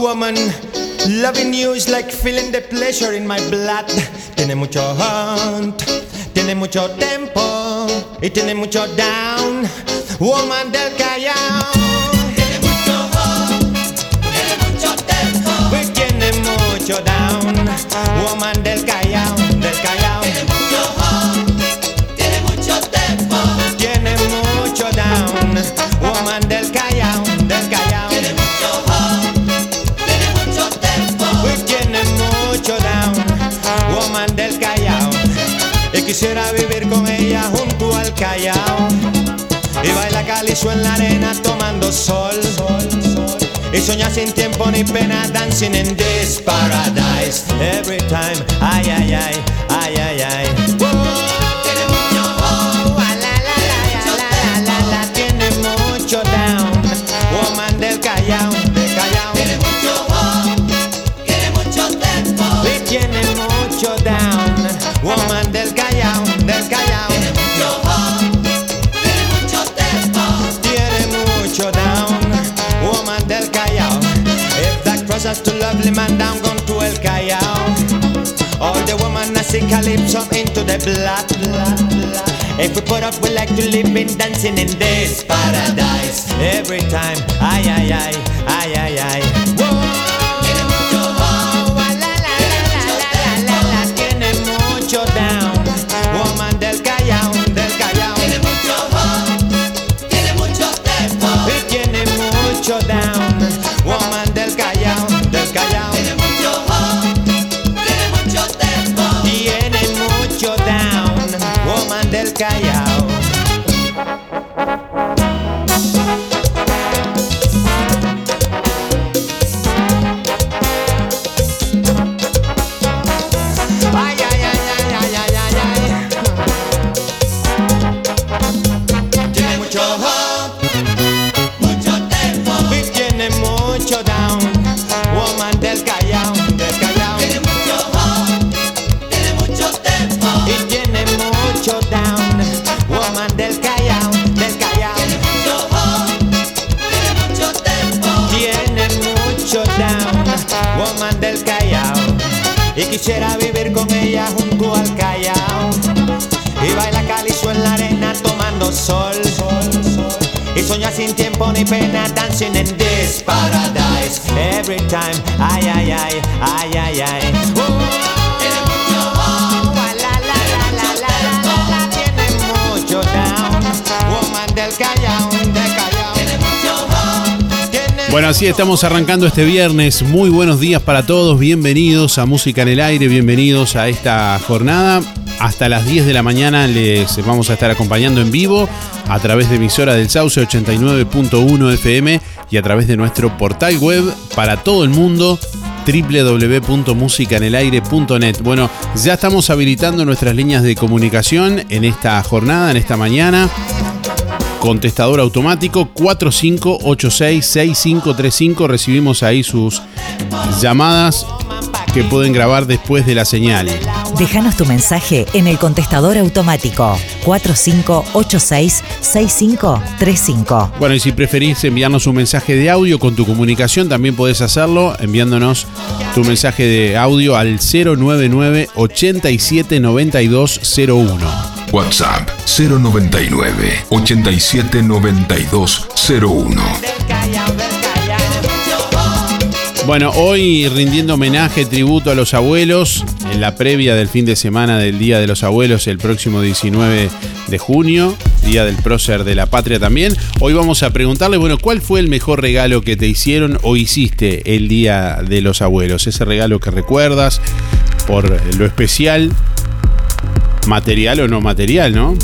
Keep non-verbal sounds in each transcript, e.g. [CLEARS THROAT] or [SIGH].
woman loving you is like feeling the pleasure in my blood. Tiene mucho hunt, tiene mucho tempo y tiene mucho down. Woman del Callao. Tiene mucho hunt, tiene mucho tempo. Y tiene mucho down. Woman del Callao. Quisiera vivir con ella junto al Callao. Y baila calizo en la arena tomando sol. Y soñar sin tiempo ni pena dancing in this paradise. Every time, ay, ay, ay, ay, ay, ay. Lovely man down, gone to El Callao. All the women I see calypso into the blood. If we put up, we like to live in dancing in this paradise. Every time, ay, ay, ay, ay, ay, ay. Soñar sin tiempo ni pena dancing in this paradise Every time, ay, ay, ay, ay, ay, ay Tiene mucho oh, la, la, la, la, la, la, la, Tiene mucho down Woman del Callao, del Callao Tiene mucho tiene Bueno, así estamos arrancando este viernes. Muy buenos días para todos. Bienvenidos a Música en el Aire. Bienvenidos a esta jornada. Hasta las 10 de la mañana les vamos a estar acompañando en vivo a través de emisora del Sauce 89.1 FM y a través de nuestro portal web para todo el mundo www.musicanelaire.net. Bueno, ya estamos habilitando nuestras líneas de comunicación en esta jornada, en esta mañana. Contestador automático 4586-6535. Recibimos ahí sus llamadas que pueden grabar después de la señal. Déjanos tu mensaje en el contestador automático 4586-6535. Bueno, y si preferís enviarnos un mensaje de audio con tu comunicación, también podés hacerlo enviándonos tu mensaje de audio al 099 87 9201. WhatsApp 099 87 92 01. Bueno, hoy rindiendo homenaje, tributo a los abuelos, en la previa del fin de semana del Día de los Abuelos, el próximo 19 de junio, Día del Prócer de la Patria también. Hoy vamos a preguntarle, bueno, ¿cuál fue el mejor regalo que te hicieron o hiciste el Día de los Abuelos? Ese regalo que recuerdas por lo especial, material o no material, ¿no?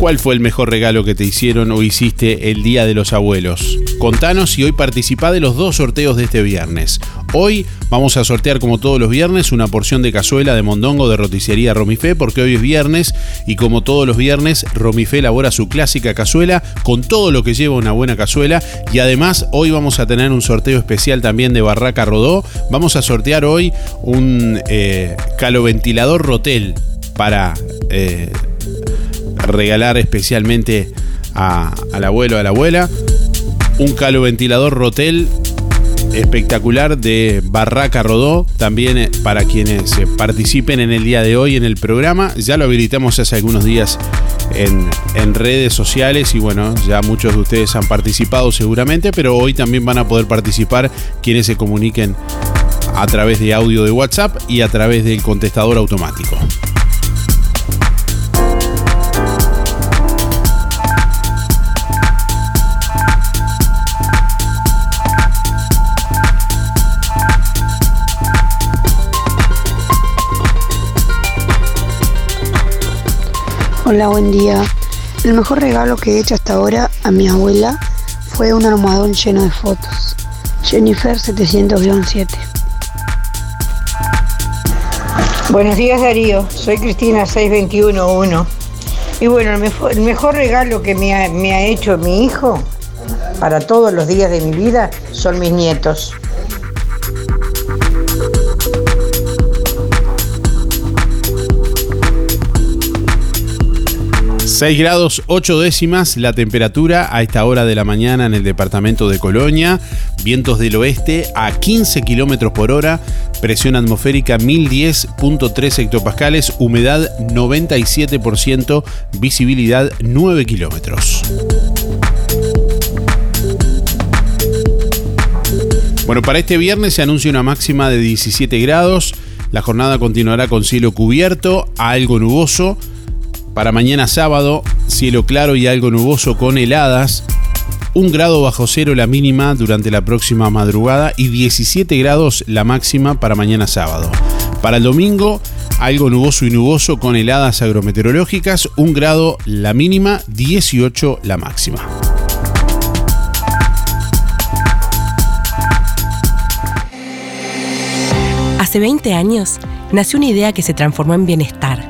¿Cuál fue el mejor regalo que te hicieron o hiciste el Día de los Abuelos? Contanos y hoy participá de los dos sorteos de este viernes. Hoy vamos a sortear como todos los viernes una porción de cazuela de mondongo de roticería Romifé porque hoy es viernes y como todos los viernes Romifé elabora su clásica cazuela con todo lo que lleva una buena cazuela y además hoy vamos a tener un sorteo especial también de Barraca Rodó. Vamos a sortear hoy un eh, caloventilador Rotel para... Eh, regalar especialmente al abuelo, a la abuela. Un calo ventilador Rotel espectacular de Barraca Rodó, también eh, para quienes eh, participen en el día de hoy en el programa. Ya lo habilitamos hace algunos días en, en, redes sociales y bueno, ya muchos de ustedes han participado seguramente, pero hoy también van a poder participar quienes se comuniquen a través de audio de WhatsApp y a través del contestador automático. Hola, buen día. El mejor regalo que he hecho hasta ahora a mi abuela fue un almohadón lleno de fotos. Jennifer 700-7. Buenos días Darío, soy Cristina 6211. Y bueno, el mejor, el mejor regalo que me ha, me ha hecho mi hijo para todos los días de mi vida son mis nietos. 6 grados 8 décimas la temperatura a esta hora de la mañana en el departamento de Colonia. Vientos del oeste a 15 kilómetros por hora. Presión atmosférica 1010.3 hectopascales. Humedad 97%. Visibilidad 9 kilómetros. Bueno, para este viernes se anuncia una máxima de 17 grados. La jornada continuará con cielo cubierto, algo nuboso. Para mañana sábado, cielo claro y algo nuboso con heladas. Un grado bajo cero la mínima durante la próxima madrugada y 17 grados la máxima para mañana sábado. Para el domingo, algo nuboso y nuboso con heladas agrometeorológicas, un grado la mínima, 18 la máxima. Hace 20 años nació una idea que se transformó en bienestar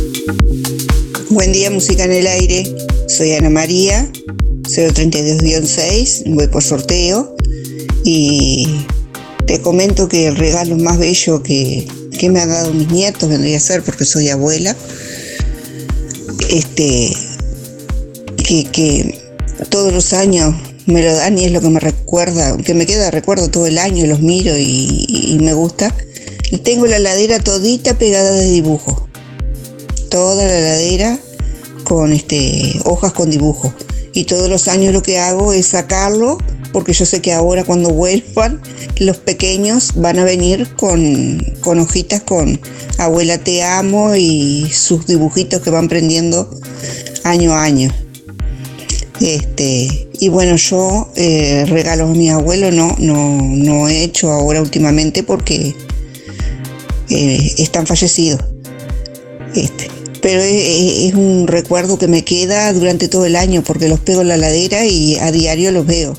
Buen día, música en el aire. Soy Ana María, 032-6, voy por sorteo y te comento que el regalo más bello que, me han dado mis nietos vendría a ser porque soy abuela. Este, que, todos los años me lo dan y es lo que me recuerda, que me queda recuerdo todo el año, los miro y, y me gusta. Y tengo la ladera todita pegada de dibujo toda la ladera con este, hojas con dibujo. Y todos los años lo que hago es sacarlo, porque yo sé que ahora cuando [LAUGHS] vuelvan, los pequeños van a venir con, con hojitas con abuela te amo y sus dibujitos que van prendiendo año a año. Este, y bueno, yo eh, regalos a mi abuelo no, no, he hecho ahora últimamente porque eh, están fallecidos. Este, pero es, un recuerdo que me queda durante todo el año porque los pego en la ladera y a diario los veo.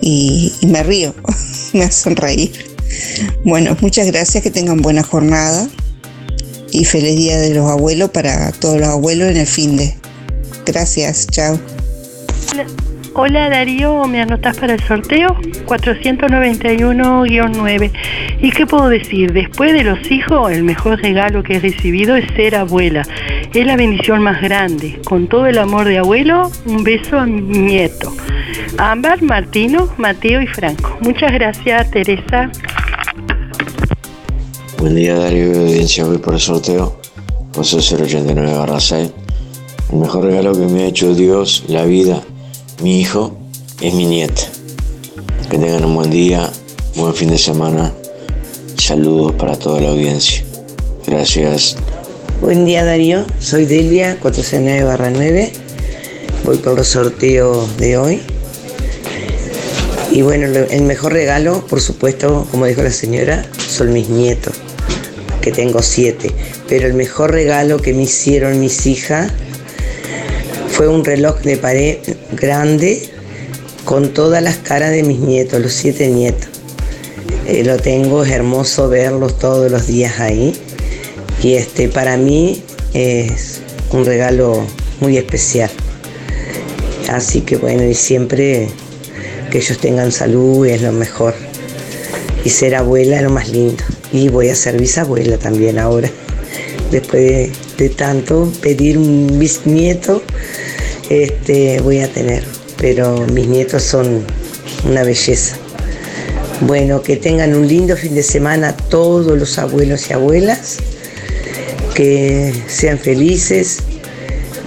Y, me río, [LAUGHS] me hacen reír. Bueno, muchas gracias, que tengan buena jornada y feliz día de los abuelos para todos los abuelos en el fin de. Gracias, chao. Hola Darío, ¿me anotas para el sorteo? 491-9. ¿Y qué puedo decir? Después de los hijos, el mejor regalo que he recibido es ser abuela. Es la bendición más grande. Con todo el amor de abuelo, un beso a mi nieto. Ámbar, Martino, Mateo y Franco. Muchas gracias, Teresa. Buen día Darío, audiencia, voy por el sorteo. José 089 6. El mejor regalo que me ha hecho Dios, la vida, mi hijo, es mi nieta. Que tengan un buen día, buen fin de semana. Saludos para toda la audiencia. Gracias. Buen día Darío, soy Delia 469 9. Voy por los sorteos de hoy. Y bueno, el mejor regalo, por supuesto, como dijo la señora, son mis nietos, que tengo siete. Pero el mejor regalo que me hicieron mis hijas fue un reloj de pared grande con todas las caras de mis nietos, los siete nietos. Eh, lo tengo, es hermoso verlos todos los días ahí. Y este, para mí es un regalo muy especial. Así que bueno, y siempre que ellos tengan salud es lo mejor. Y ser abuela es lo más lindo. Y voy a ser bisabuela también ahora. [LAUGHS] Después de, tanto pedir un bisnieto, este, voy a tener. Pero mis nietos son una belleza. Bueno, que tengan un lindo fin de semana todos los abuelos y abuelas que sean felices,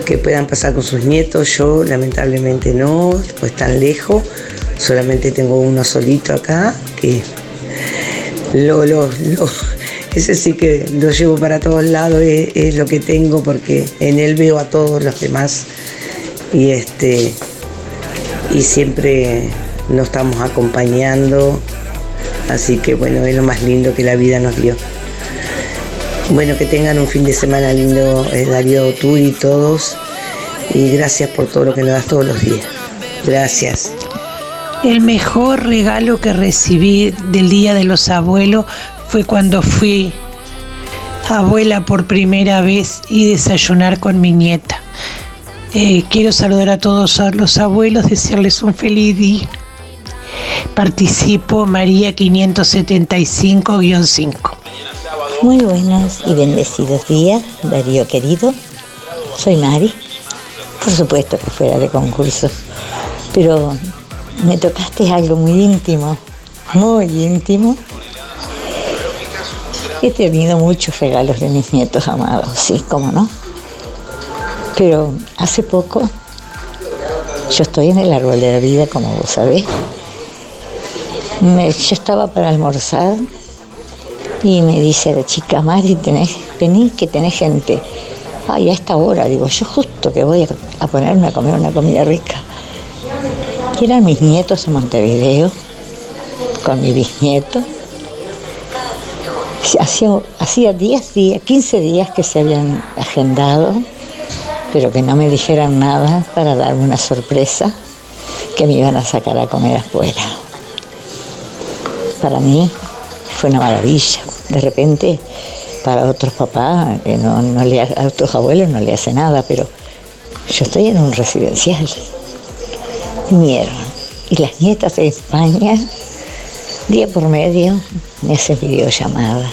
que puedan pasar con sus nietos. Yo lamentablemente no, pues tan lejos. Solamente tengo uno solito acá, que lo, lo, [LAUGHS] ese sí que lo llevo para todos lados, es, lo que tengo porque en él veo a todos los demás y este y siempre nos estamos acompañando, así que bueno, es lo más lindo que la vida nos dio. Bueno, que tengan un fin de semana lindo, eh, Darío, tú y todos. Y gracias por todo lo que nos das todos los días. Gracias. El mejor regalo que recibí del Día de los Abuelos fue cuando fui abuela por primera vez y desayunar con mi nieta. Eh, quiero saludar a todos los abuelos, desearles un feliz día. Participo María 575-5. Muy buenos y bendecidos días, Darío querido. Soy Mari. Por supuesto que fuera de concurso. Pero me tocaste algo muy íntimo, muy íntimo. He tenido muchos regalos de mis nietos amados, sí, cómo no. Pero hace poco, yo estoy en el árbol de la vida, como vos sabés. yo estaba para almorzar y me dice la chica, Mari, tenés, vení que tenés gente. Ay, a esta hora, digo, yo justo que voy a, ponerme a comer una comida rica. Y eran mis nietos en Montevideo, con mi bisnieto. Hacía, hacía 10 días, 15 días que se habían agendado, pero que no me dijeran nada para darme una sorpresa que me iban a sacar a comer afuera. Para mí fue una maravilla de repente para otros papás, no, le, a otros abuelos no le hace nada, pero yo estoy en un residencial. Vinieron. Y las nietas de España, día por medio, me hacen videollamada.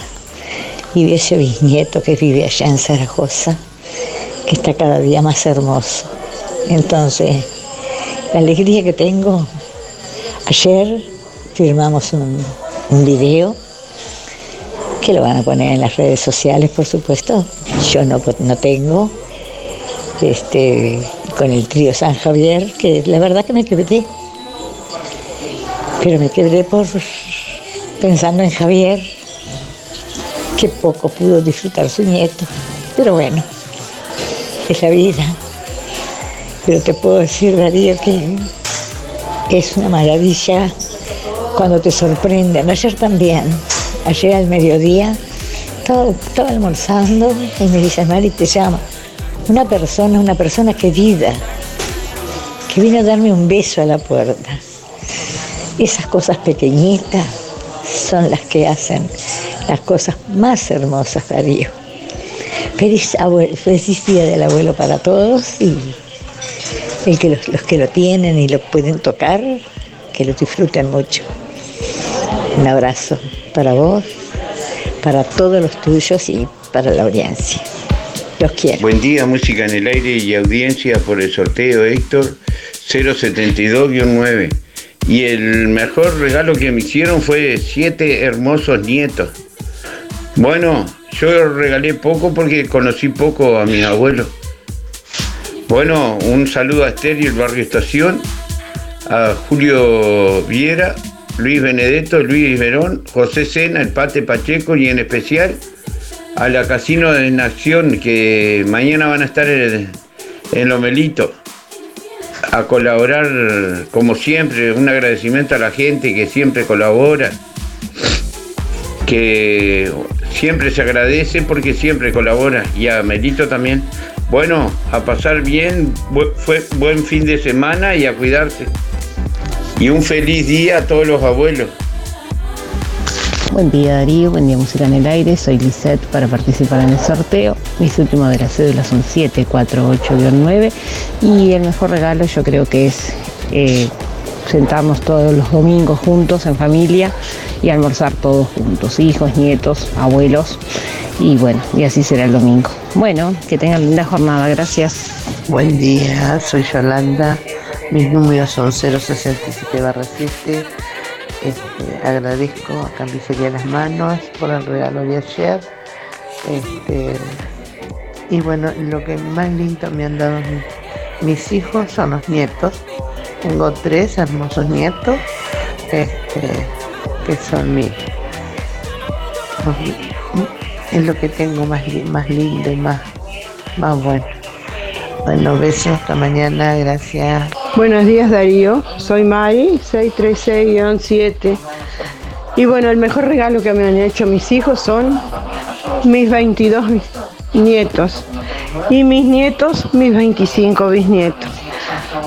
Y vi ese bisnieto que vive allá en Zaragoza, está cada día más hermoso. Entonces, la alegría que tengo, ayer firmamos un, un video que lo van a poner en las redes sociales, por supuesto. Yo no, no tengo. Este, con el trío San Javier, que la verdad que me quedé. Pero me quedé por pensando en Javier, que poco pudo disfrutar su nieto. Pero bueno, es la vida. Pero te puedo decir, Darío, que es una maravilla cuando te sorprenden. Ayer también ayer al mediodía, estaba, almorzando y me dice, Mari, te llama. Una persona, una persona querida, que vino a darme un beso a la puerta. Esas cosas pequeñitas son las que hacen las cosas más hermosas, Darío. Feliz, feliz día del abuelo para todos y el que los que lo tienen y lo pueden tocar, que lo disfruten mucho. Un abrazo para vos, para todos los tuyos y para la audiencia. Los quiero. Buen día, música en el aire y audiencia por el sorteo Héctor 072-9. Y el mejor regalo que me hicieron fue siete hermosos nietos. Bueno, yo regalé poco porque conocí poco a mis abuelos. Bueno, un saludo a Esther y el barrio Estación, a Julio Viera, Luis Benedetto, Luis Verón, José Sena, el Pate Pacheco y en especial a la Casino de Nación que mañana van a estar en, en Lomelito a colaborar como siempre, un agradecimiento a la gente que siempre colabora, que siempre se agradece porque siempre colabora y a Melito también. Bueno, a pasar bien, fue buen fin de semana y a cuidarse. Y un feliz día a todos los abuelos. Buen día Darío, buen día Música en el Aire, soy Lisette para participar en el sorteo. Mis últimos de la cédula son 748-9 y el mejor regalo yo creo que es eh, sentarnos todos los domingos juntos en familia y almorzar todos juntos, hijos, nietos, abuelos y bueno, y así será el domingo. Bueno, que tengan linda jornada, gracias. Buen día, soy Yolanda, mis números son 067 barra 7 este, agradezco a Carnicería Las Manos por el regalo de ayer. Este, y bueno, lo que más lindo me han dado mis, hijos son los nietos. Tengo tres hermosos nietos este, que son mis. Es lo que tengo más, más lindo y más, más bueno. Bueno, besos hasta mañana, gracias. Buenos días Darío, soy Mari, 636-7. Y bueno, el mejor regalo que me han hecho mis hijos son mis 22 nietos y mis nietos, mis 25 bisnietos.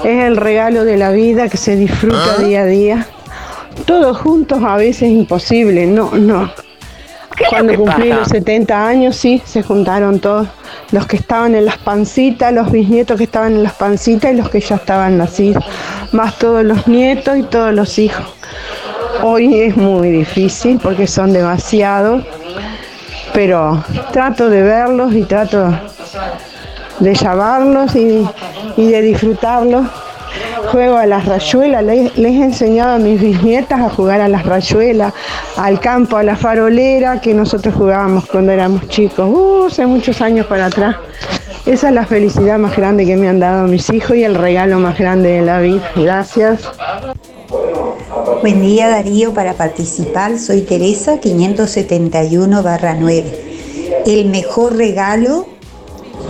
Es el regalo de la vida que se disfruta día a día. Todos juntos a veces imposible, no, no. Cuando cumplí los 70 años, sí, se juntaron todos los que estaban en las pancitas, los bisnietos que estaban en las pancitas y los que ya estaban nacidos, más todos los nietos y todos los hijos. Hoy es muy difícil porque son demasiados, pero trato de verlos y trato de llamarlos y, y de disfrutarlos juego a las rayuelas, les, he enseñado a mis bisnietas a jugar a las rayuelas, al campo, a la farolera que nosotros jugábamos cuando éramos chicos, uh, hace muchos años para atrás. Esa es la felicidad más grande que me han dado mis hijos y el regalo más grande de la vida. Gracias. Buen día Darío, para participar soy Teresa 571-9. El mejor regalo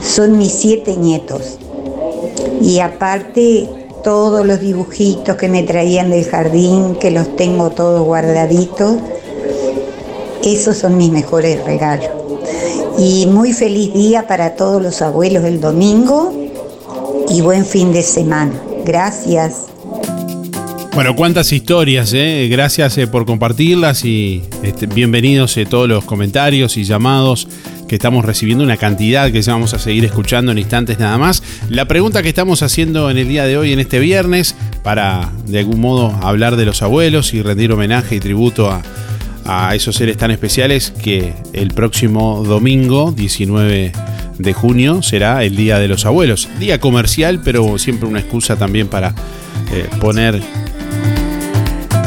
son mis siete nietos. Y aparte todos los dibujitos que me traían del jardín, que los tengo todos guardaditos. Esos son mis mejores regalos. Y muy feliz día para todos los abuelos del domingo y buen fin de semana. Gracias. Bueno, cuántas historias, ¿eh? gracias eh, por compartirlas y este, bienvenidos eh, todos los comentarios y llamados que estamos recibiendo una cantidad que vamos a seguir escuchando en instantes nada más. La pregunta que estamos haciendo en el día de hoy, en este viernes, para de algún modo hablar de los abuelos y rendir homenaje y tributo a, a esos seres tan especiales que el próximo domingo, 19 de junio, será el Día de los Abuelos. Día comercial, pero siempre una excusa también para eh, poner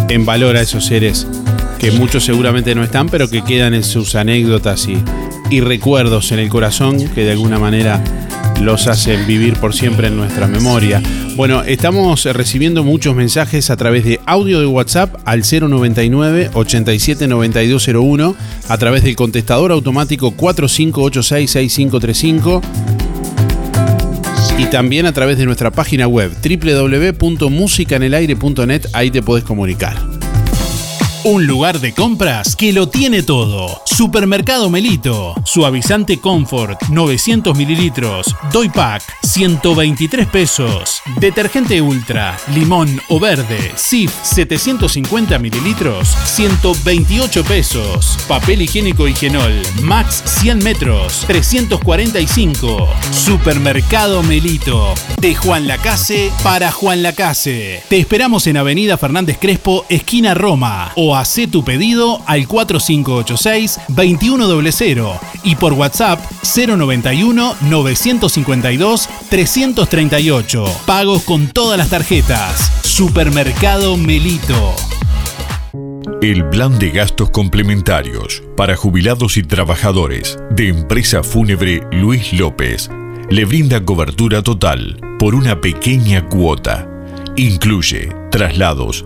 en valor a esos seres que muchos seguramente no están, pero que quedan en sus anécdotas y, y recuerdos en el corazón que de alguna manera los hacen vivir por siempre en nuestra memoria. Bueno, estamos recibiendo muchos mensajes a través de audio de WhatsApp al 099 87 9201, a través del contestador automático 4586 6535 y también a través de nuestra página web www.musicanelaire.net, ahí te puedes comunicar. Un lugar de compras que lo tiene todo. Supermercado Melito. Suavizante Comfort 900 mililitros. Doy Pack 123 pesos. Detergente Ultra. Limón o verde. SIF 750 mililitros. 128 pesos. Papel higiénico Higienol. Max 100 metros. 345. Supermercado Melito. De Juan Lacase para Juan Lacase. Te esperamos en Avenida Fernández Crespo, esquina Roma. Hacé tu pedido al 4586-2100 y por WhatsApp 091-952-338. Pagos con todas las tarjetas. Supermercado Melito. El plan de gastos complementarios para jubilados y trabajadores de Empresa Fúnebre Luis López le brinda cobertura total por una pequeña cuota. Incluye traslados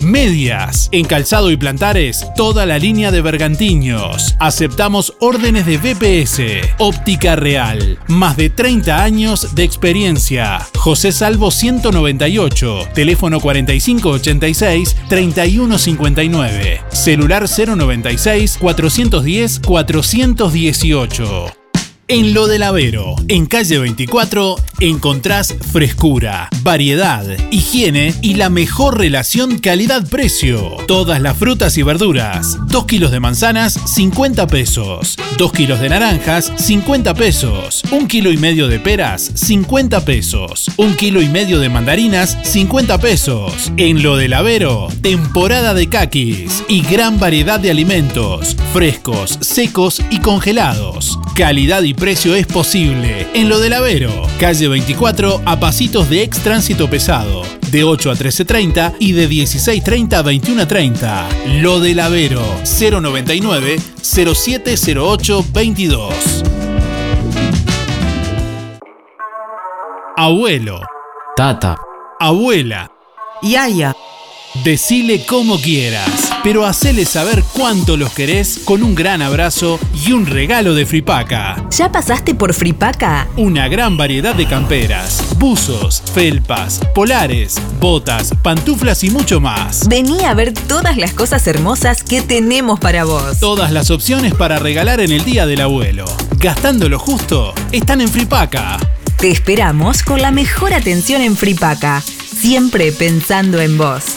medias. En calzado y plantares, toda la línea de bergantiños. Aceptamos órdenes de BPS. Óptica Real. Más de 30 años de experiencia. José Salvo 198. Teléfono 4586-3159. Celular 096 410 418. En Lo del Avero, en calle 24, encontrás frescura, variedad, higiene y la mejor relación calidad-precio. Todas las frutas y verduras. 2 kilos de manzanas, 50 pesos. 2 kilos de naranjas, 50 pesos. 1 kilo y medio de peras, 50 pesos. 1 kilo y medio de mandarinas, 50 pesos. En Lo del Avero, temporada de caquis y gran variedad de alimentos, frescos, secos y congelados. Calidad y precio es posible. En lo del Avero, calle 24 a pasitos de ex tránsito pesado, de 8 a 13.30 y de 16.30 a 21.30. Lo del Avero, 099 0708 22. Abuelo. Tata. Abuela. Yaya. Decile como quieras, pero hacele saber cuánto los querés con un gran abrazo y un regalo de Fripaca. ¿Ya pasaste por Fripaca? Una gran variedad de camperas, buzos, felpas, polares, botas, pantuflas y mucho más. Vení a ver todas las cosas hermosas que tenemos para vos. Todas las opciones para regalar en el Día del Abuelo. Gastando lo justo, están en Fripaca. Te esperamos con la mejor atención en Fripaca, siempre pensando en vos.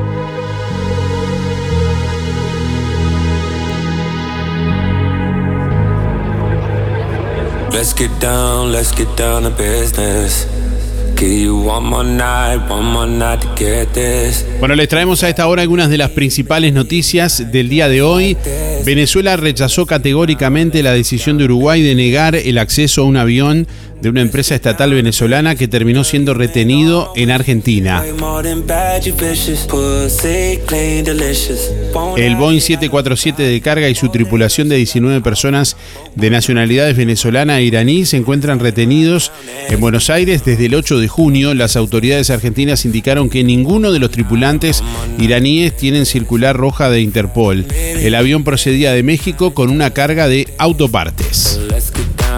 Bueno, les traemos a esta hora algunas de las principales noticias del día de hoy. Venezuela rechazó categóricamente la decisión de Uruguay de negar el acceso a un avión de una empresa estatal venezolana que terminó siendo retenido en Argentina. El Boeing 747 de carga y su tripulación de 19 personas de nacionalidades venezolana e iraní se encuentran retenidos en Buenos Aires desde el 8 de junio. Las autoridades argentinas indicaron que ninguno de los tripulantes iraníes tienen circular roja de Interpol. El avión procedía de México con una carga de autopartes.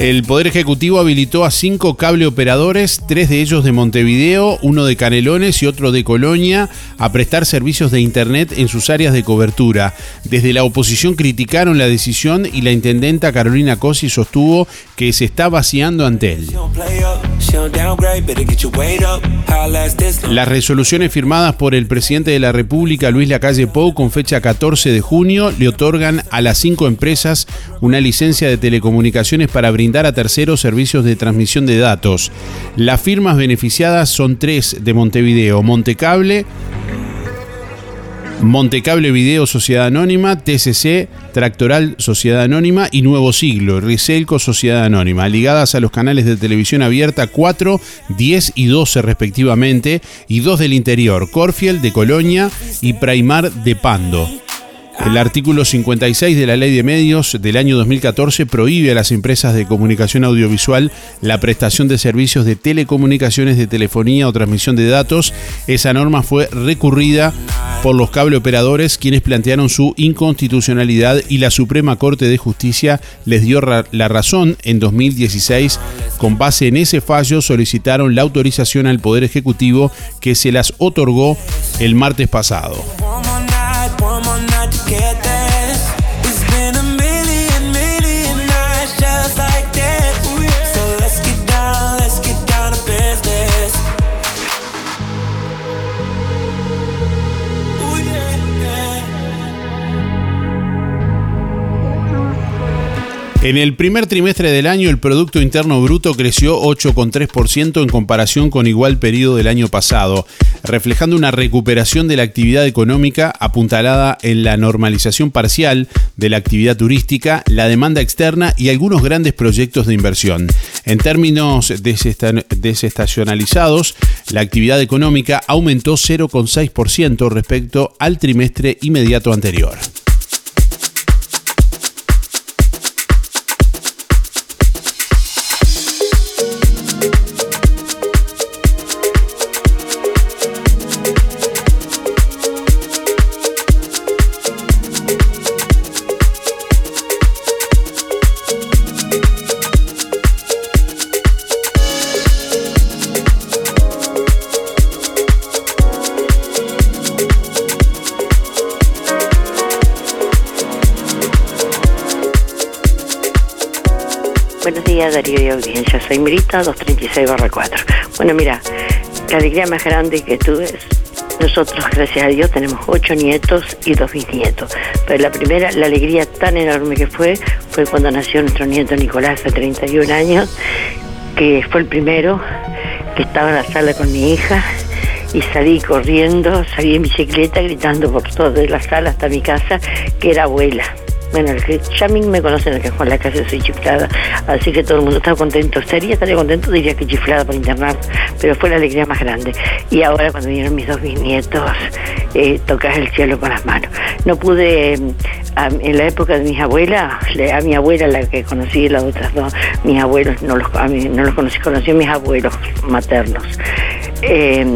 El Poder Ejecutivo habilitó a cinco cable operadores, tres de ellos de Montevideo, uno de Canelones y otro de Colonia, a prestar servicios de Internet en sus áreas de cobertura. Desde la oposición criticaron la decisión y la intendenta Carolina Cosi sostuvo que se está vaciando ante él. Las resoluciones firmadas por el presidente de la República, Luis Lacalle Pou, con fecha 14 de junio, le otorgan a las cinco empresas una licencia de telecomunicaciones para brindar a terceros servicios de transmisión de datos. Las firmas beneficiadas son tres de Montevideo, Montecable, Montecable Video Sociedad Anónima, TCC Tractoral Sociedad Anónima y Nuevo Siglo, Riselco Sociedad Anónima, ligadas a los canales de televisión abierta 4, 10 y 12 respectivamente, y dos del interior, Corfield de Colonia y Praimar de Pando. El artículo 56 de la Ley de Medios del año 2014 prohíbe a las empresas de comunicación audiovisual la prestación de servicios de telecomunicaciones, de telefonía o transmisión de datos. Esa norma fue recurrida por los cable operadores quienes plantearon su inconstitucionalidad y la Suprema Corte de Justicia les dio la razón en 2016. Con base en ese fallo solicitaron la autorización al Poder Ejecutivo que se las otorgó el martes pasado que te En el primer trimestre del año el Producto Interno Bruto creció 8,3% en comparación con igual periodo del año pasado, reflejando una recuperación de la actividad económica apuntalada en la normalización parcial de la actividad turística, la demanda externa y algunos grandes proyectos de inversión. En términos desestacionalizados, la actividad económica aumentó 0,6% respecto al trimestre inmediato anterior. Darío y audiencia. Soy Mirita, 236 4. Bueno, mira, la alegría más grande que tuve es nosotros, gracias a Dios, tenemos ocho nietos y dos bisnietos. Pero la primera, la alegría tan enorme que fue, fue cuando nació nuestro nieto Nicolás, de 31 años, que fue el primero, que estaba en la sala con mi hija, y salí corriendo, salí en bicicleta gritando por toda la sala hasta mi casa, que era abuela. Bueno, el que ya a mí me conocen el que en la casa soy chiflada, así que todo el mundo estaba contento. Sería estaría contento, diría que chiflada por internar, pero fue la alegría más grande. Y ahora cuando vinieron mis dos bisnietos, eh, tocas el cielo con las manos. No pude, en la época de mis abuelas, a mi abuela, la que conocí, las otras dos, mis abuelos, no los, a mí, no los conocí, conocí a mis abuelos maternos. Eh,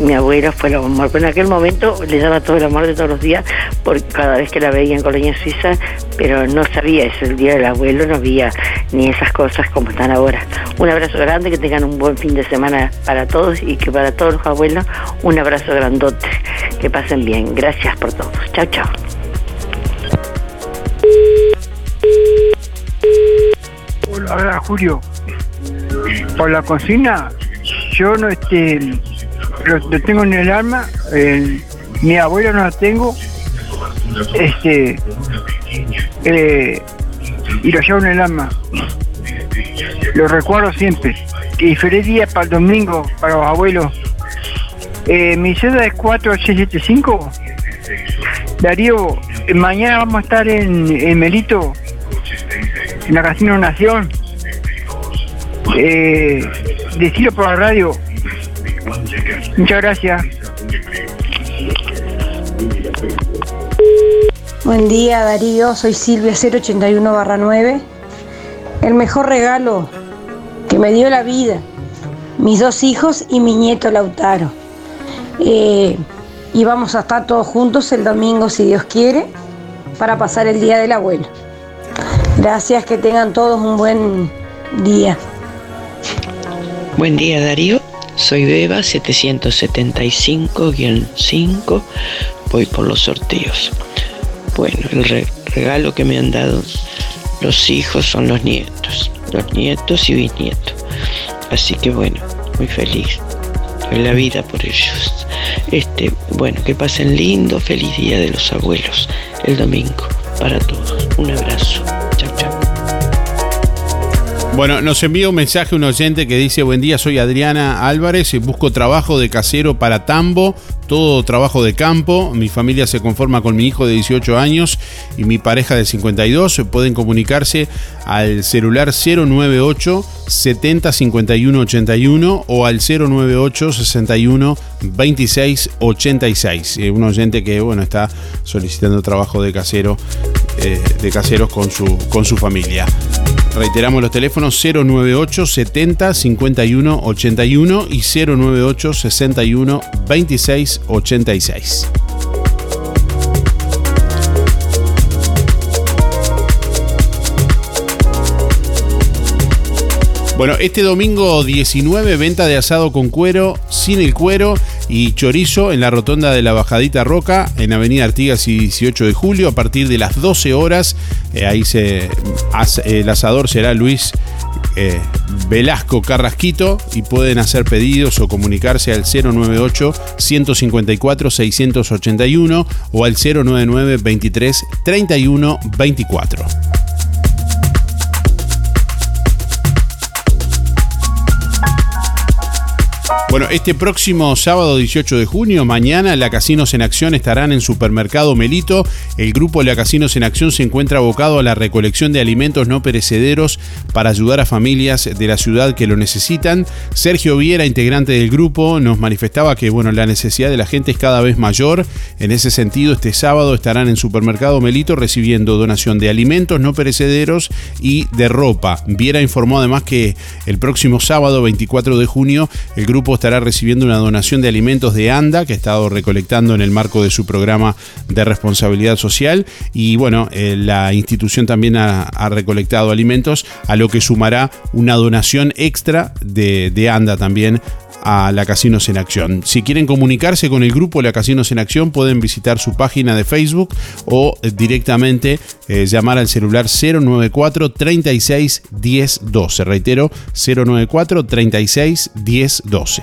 mi abuela fue el amor, en aquel momento le daba todo el amor de todos los días, porque cada vez que la veía en Colonia Suiza, pero no sabía, es el día del abuelo, no había ni esas cosas como están ahora. Un abrazo grande, que tengan un buen fin de semana para todos y que para todos los abuelos un abrazo grandote, que pasen bien. Gracias por todo. Chao, chao. Hola, Julio. Por la cocina yo no este lo, tengo en el alma, mi abuelo no lo tengo, este eh, y lo llevo en el alma. Lo recuerdo siempre. Y feliz día para el domingo, para los abuelos. Eh, mi cédula es 4675. Darío, mañana vamos a estar en, Melito, en la Casino Nación. Eh, decirlo por la radio. Muchas gracias. Buen día Darío, soy Silvia 081 barra 9. El mejor regalo que me dio la vida, mis dos hijos y mi nieto Lautaro. Eh, y vamos a estar todos juntos el domingo, si Dios quiere, para pasar el Día del Abuelo. Gracias, que tengan todos un buen día. Buen día Darío, soy Beba 775-5, voy por los sorteos. Bueno, el regalo que me han dado los hijos son los nietos, los nietos y bisnietos. Así que bueno, muy feliz. en la vida por ellos. Este, bueno, que pasen lindo, feliz día de los abuelos el domingo para todos. Un abrazo. Bueno, nos envía un mensaje un oyente que dice, buen día, soy Adriana Álvarez y busco trabajo de casero para Tambo, todo trabajo de campo. Mi familia se conforma con mi hijo de 18 años y mi pareja de 52. Pueden comunicarse al celular 098 70 51 81 o al 098 61 26 86. un oyente que bueno está solicitando trabajo de casero eh, de caseros con su, con su familia. Reiteramos los teléfonos 098 70 51 81 y 098 61 26 86. Bueno, este domingo 19, venta de asado con cuero, sin el cuero y chorizo en la rotonda de la Bajadita Roca, en Avenida Artigas y 18 de julio, a partir de las 12 horas. Eh, ahí se, el asador será Luis eh, Velasco Carrasquito y pueden hacer pedidos o comunicarse al 098 154 681 o al 099 Bueno, este próximo sábado 18 de junio, mañana, la Casinos en Acción estarán en Supermercado Melito. El grupo La Casinos en Acción se encuentra abocado a la recolección de alimentos no perecederos para ayudar a familias de la ciudad que lo necesitan. Sergio Viera, integrante del grupo, nos manifestaba que bueno, la necesidad de la gente es cada vez mayor. En ese sentido, este sábado estarán en Supermercado Melito recibiendo donación de alimentos no perecederos y de ropa. Viera informó además que el próximo sábado 24 de junio el grupo estará recibiendo una donación de alimentos de ANDA que ha estado recolectando en el marco de su programa de responsabilidad social. Y bueno, eh, la institución también ha, recolectado alimentos a lo que sumará una donación extra de, de ANDA también a La Casinos en Acción. Si quieren comunicarse con el grupo La Casinos en Acción, pueden visitar su página de Facebook o directamente eh, llamar al celular 094 36 10 12. Reitero, 094 36 10 12.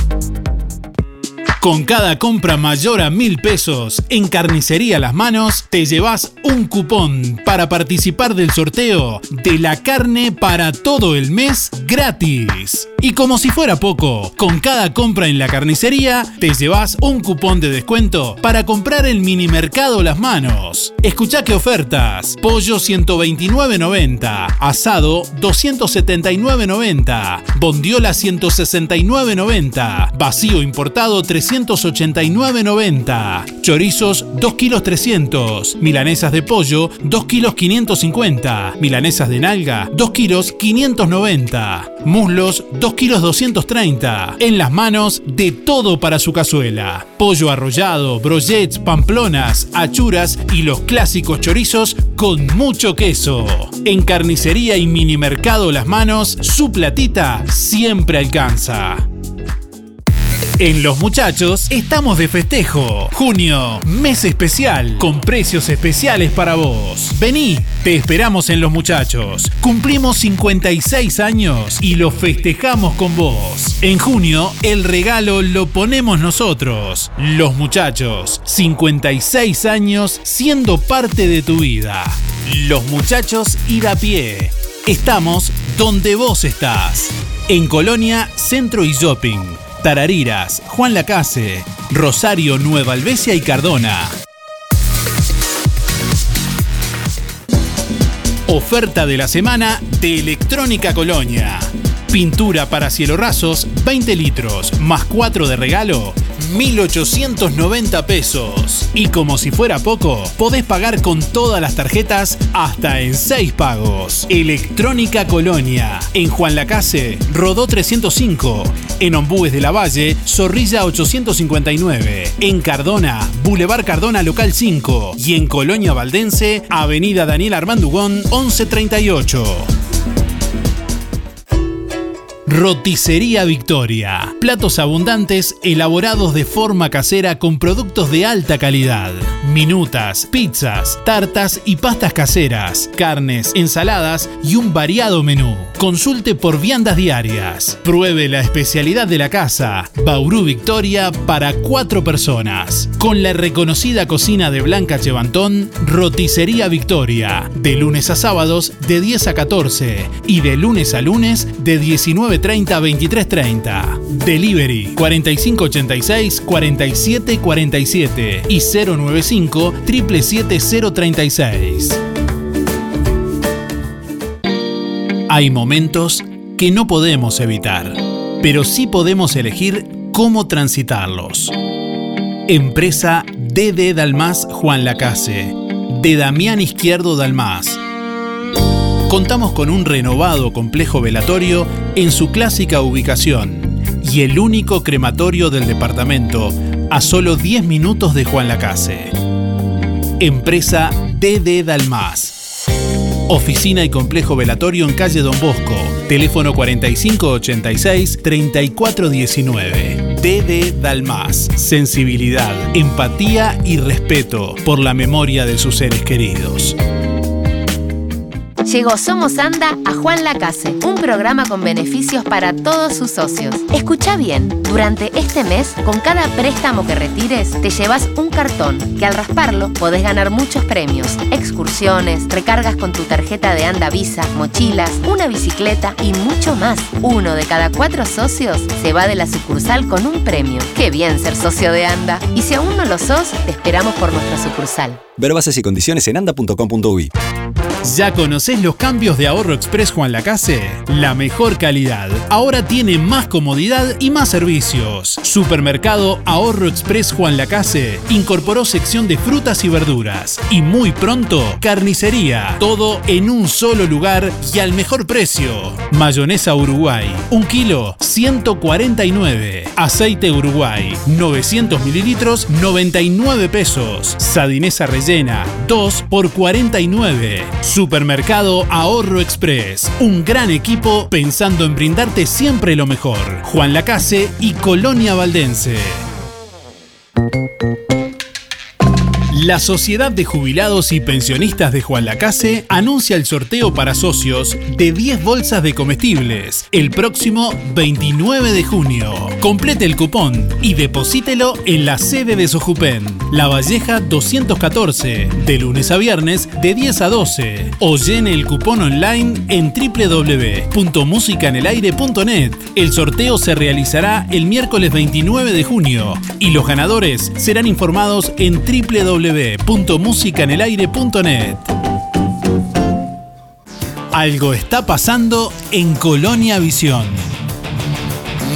Con cada compra mayor a mil pesos en Carnicería Las Manos, te llevas un cupón para participar del sorteo de la carne para todo el mes gratis. Y como si fuera poco, con cada compra en la carnicería, te llevas un cupón de descuento para comprar el mini mercado Las Manos. Escucha qué ofertas: pollo 129.90, asado 279.90, bondiola 169.90, vacío importado 389.90, chorizos 2 kilos 300, milanesas de pollo 2 kilos 550, milanesas de nalga 2 kilos 590, muslos 2 kilos 230. En las manos de todo para su cazuela. Pollo arrollado, brochets, pamplonas, achuras y los clásicos chorizos con mucho queso. En carnicería y mini mercado Las Manos, su platita siempre alcanza. En Los Muchachos estamos de festejo. Junio, mes especial, con precios especiales para vos. Vení, te esperamos en Los Muchachos. Cumplimos 56 años y lo festejamos con vos. En junio, el regalo lo ponemos nosotros. Los Muchachos, 56 años siendo parte de tu vida. Los Muchachos ir a pie. Estamos donde vos estás. En Colonia, Centro y Shopping Tarariras, Juan Lacase, Rosario, Nueva Albesia y Cardona. Oferta de la semana de Electrónica Colonia. Pintura para cielo rasos, 20 litros, más 4 de regalo, 1.890 pesos. Y como si fuera poco, podés pagar con todas las tarjetas hasta en 6 pagos. Electrónica Colonia. En Juan Lacase, Rodó 305. En Ombúes de la Valle, Zorrilla 859. En Cardona, Boulevard Cardona Local 5. Y en Colonia Valdense, Avenida Daniel Armandugón 1138. Roticería Victoria. Platos abundantes elaborados de forma casera con productos de alta calidad. Minutas, pizzas, tartas y pastas caseras, carnes, ensaladas y un variado menú. Consulte por viandas diarias. Pruebe la especialidad de la casa. Bauru Victoria para cuatro personas. Con la reconocida cocina de Blanca Chevantón, Roticería Victoria. De lunes a sábados de 10 a 14 y de lunes a lunes de 19 30 23 30. Delivery 4586 47 47 y 095 77036. Hay momentos que no podemos evitar, pero sí podemos elegir cómo transitarlos. Empresa DD Dalmas Juan Lacase, de Damián Izquierdo Dalmas contamos con un renovado complejo velatorio en su clásica ubicación y el único crematorio del departamento a solo 10 minutos de Juan Lacase. Empresa DD Dalmas. Oficina y complejo velatorio en calle Don Bosco. Teléfono 4586-3419. DD Dalmas. Sensibilidad, empatía y respeto por la memoria de sus seres queridos. Llegó Somos Anda a Juan Lacase, un programa con beneficios para todos sus socios. Escucha bien, durante este mes, con cada préstamo que retires, te llevas un cartón que al rasparlo podés ganar muchos premios, excursiones, recargas con tu tarjeta de Anda Visa, mochilas, una bicicleta y mucho más. Uno de cada cuatro socios se va de la sucursal con un premio. Qué bien ser socio de Anda. Y si aún no lo sos, te esperamos por nuestra sucursal. Ver bases y condiciones en anda.com.uy. ¿Ya conoces los cambios de Ahorro Express Juan Lacase? La mejor calidad. Ahora tiene más comodidad y más servicios. Supermercado Ahorro Express Juan Lacase incorporó sección de frutas y verduras. Y muy pronto, carnicería. Todo en un solo lugar y al mejor precio. Mayonesa Uruguay. Un kilo, 149. Aceite Uruguay. 900 mililitros, 99 pesos. Sadinesa rellena. 2 por 49. Supermercado Ahorro Express. Un gran equipo pensando en brindarte siempre lo mejor. Juan Lacase y Colonia Valdense. La Sociedad de Jubilados y Pensionistas de Juan Lacase anuncia el sorteo para socios de 10 bolsas de comestibles el próximo 29 de junio. Complete el cupón y deposítelo en la sede de Sojupen, La Valleja 214, de lunes a viernes de 10 a 12. O llene el cupón online en www.musicanelaire.net. El sorteo se realizará el miércoles 29 de junio y los ganadores serán informados en www Algo está pasando en Colonia Visión.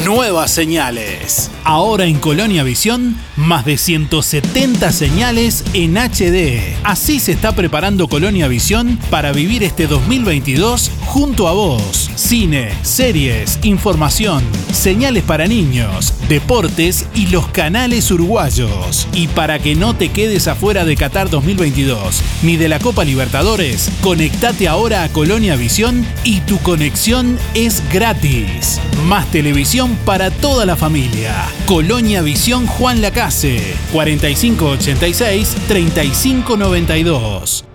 Nuevas señales. Ahora en Colonia Visión, más de 170 señales en HD. Así se está preparando Colonia Visión para vivir este 2022 junto a vos. Cine, series, información, señales para niños, deportes y los canales uruguayos. Y para que no te quedes afuera de Qatar 2022 ni de la Copa Libertadores, conectate ahora a Colonia Visión y tu conexión es gratis. Más televisión para toda la familia. Colonia Visión Juan Lacase, 4586-3592.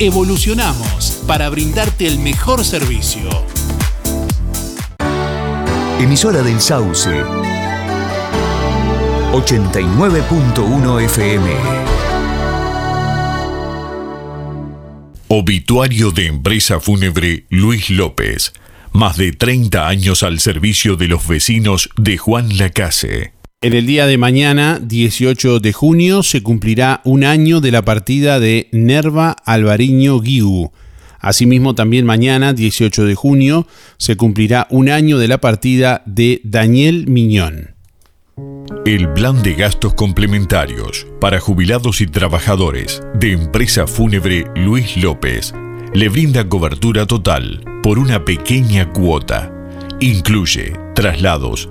Evolucionamos para brindarte el mejor servicio. Emisora del Sauce. 89.1 FM. Obituario de empresa fúnebre Luis López. Más de 30 años al servicio de los vecinos de Juan Lacase. En el día de mañana, 18 de junio, se cumplirá un año de la partida de Nerva Alvariño Guiu. Asimismo, también mañana, 18 de junio, se cumplirá un año de la partida de Daniel Miñón. El plan de gastos complementarios para jubilados y trabajadores de empresa fúnebre Luis López le brinda cobertura total por una pequeña cuota. Incluye traslados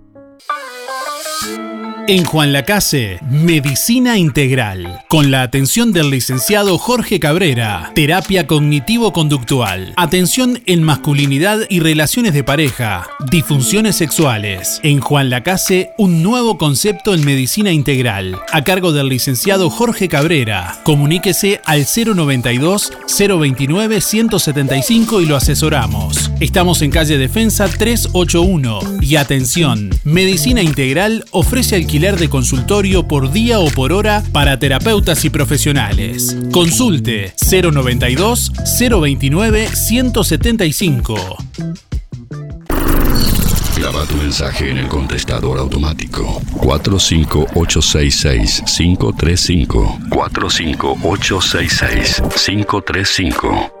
En Juan Lacase, Medicina Integral, con la atención del licenciado Jorge Cabrera, terapia cognitivo-conductual, atención en masculinidad y relaciones de pareja, disfunciones sexuales. En Juan Lacase, un nuevo concepto en medicina integral, a cargo del licenciado Jorge Cabrera. Comuníquese al 092 029 175 y lo asesoramos. Estamos en calle Defensa 381 y atención, Medicina Integral ofrece alquiler de consultorio por día o por hora para terapeutas y profesionales. Consulte 092 029 175. Graba tu mensaje en el contestador automático 45866-535. 45866-535.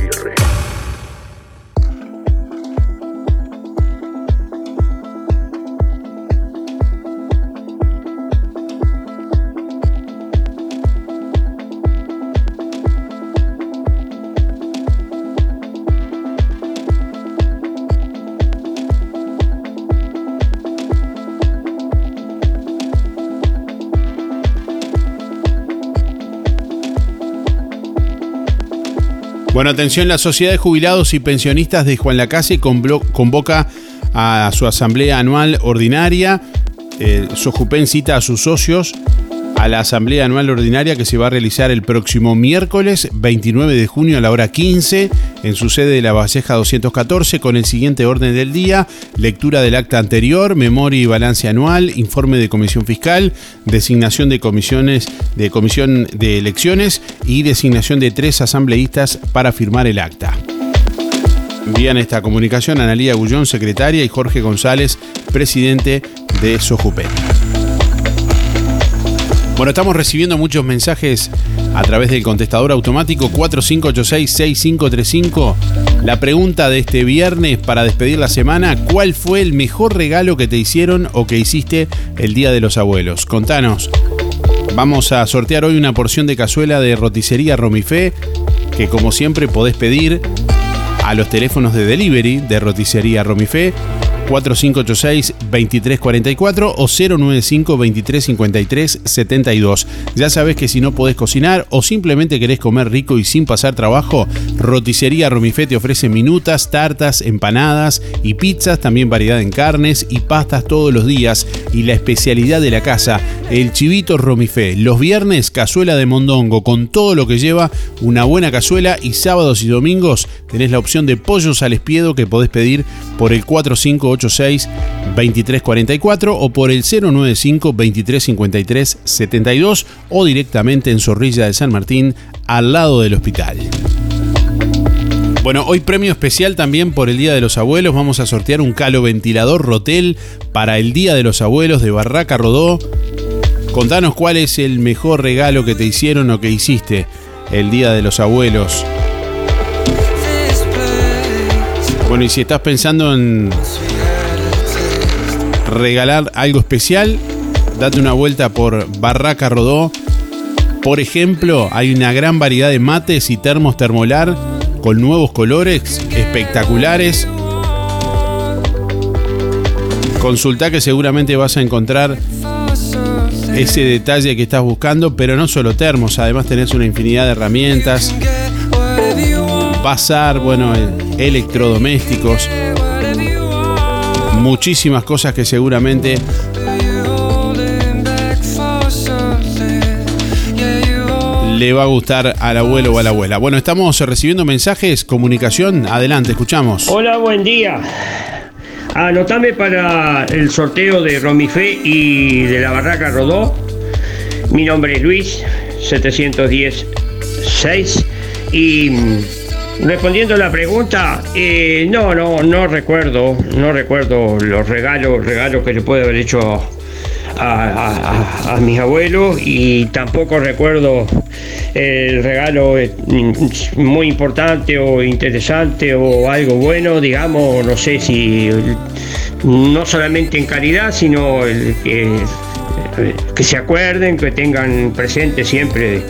Bueno, atención, la Sociedad de Jubilados y Pensionistas de Juan Lacase convoca a su asamblea anual ordinaria. Eh, Sojupen cita a sus socios a la asamblea anual ordinaria que se va a realizar el próximo miércoles 29 de junio a la hora 15 en su sede de la Valleja 214 con el siguiente orden del día, lectura del acta anterior, memoria y balance anual, informe de comisión fiscal, designación de comisiones de comisión de elecciones y designación de tres asambleístas para firmar el acta. Envían esta comunicación Analía Gullón, secretaria, y Jorge González, presidente de Sojupen. Bueno, estamos recibiendo muchos mensajes a través del contestador automático 4586-6535. La pregunta de este viernes para despedir la semana, ¿cuál fue el mejor regalo que te hicieron o que hiciste el Día de los Abuelos? Contanos. Vamos a sortear hoy una porción de cazuela de roticería Romifé, que como siempre podés pedir a los teléfonos de delivery de roticería Romifé 4586-2344 o 095-2353-72. Ya sabes que si no podés cocinar o simplemente querés comer rico y sin pasar trabajo, Roticería Romifé te ofrece minutas, tartas, empanadas y pizzas, también variedad en carnes y pastas todos los días y la especialidad de la casa, el chivito Romifé. Los viernes, cazuela de mondongo con todo lo que lleva, una buena cazuela y sábados y domingos tenés la opción de pollos al espiedo que podés pedir por el 45 09586-2344 o por el 095-2353-72 o directamente en Zorrilla de San Martín al lado del hospital. Bueno, hoy premio especial también por el Día de los Abuelos. Vamos a sortear un calo ventilador Rotel para el Día de los Abuelos de Barraca Rodó. Contanos cuál es el mejor regalo que te hicieron o que hiciste el Día de los Abuelos. Bueno, y si estás pensando en regalar algo especial, date una vuelta por Barraca Rodó. Por ejemplo, hay una gran variedad de mates y termos termolar con nuevos colores espectaculares. Consulta que seguramente vas a encontrar ese detalle que estás buscando, pero no solo termos, además tenés una infinidad de herramientas, bazar, bueno, electrodomésticos, muchísimas cosas que seguramente le va a gustar al abuelo o a la abuela. Bueno, estamos recibiendo mensajes, comunicación, adelante, escuchamos. Hola, buen día. Anotame para el sorteo de Romifé y de la Barraca Rodó. Mi nombre es Luis, 710 6. Y respondiendo a la pregunta, eh, no, no, no recuerdo, no recuerdo los regalos, regalos que le puede haber hecho a, mis abuelos y tampoco recuerdo el regalo eh, muy importante o interesante o algo bueno, digamos, no sé si no solamente en calidad, sino que, que se acuerden, que tengan presente siempre.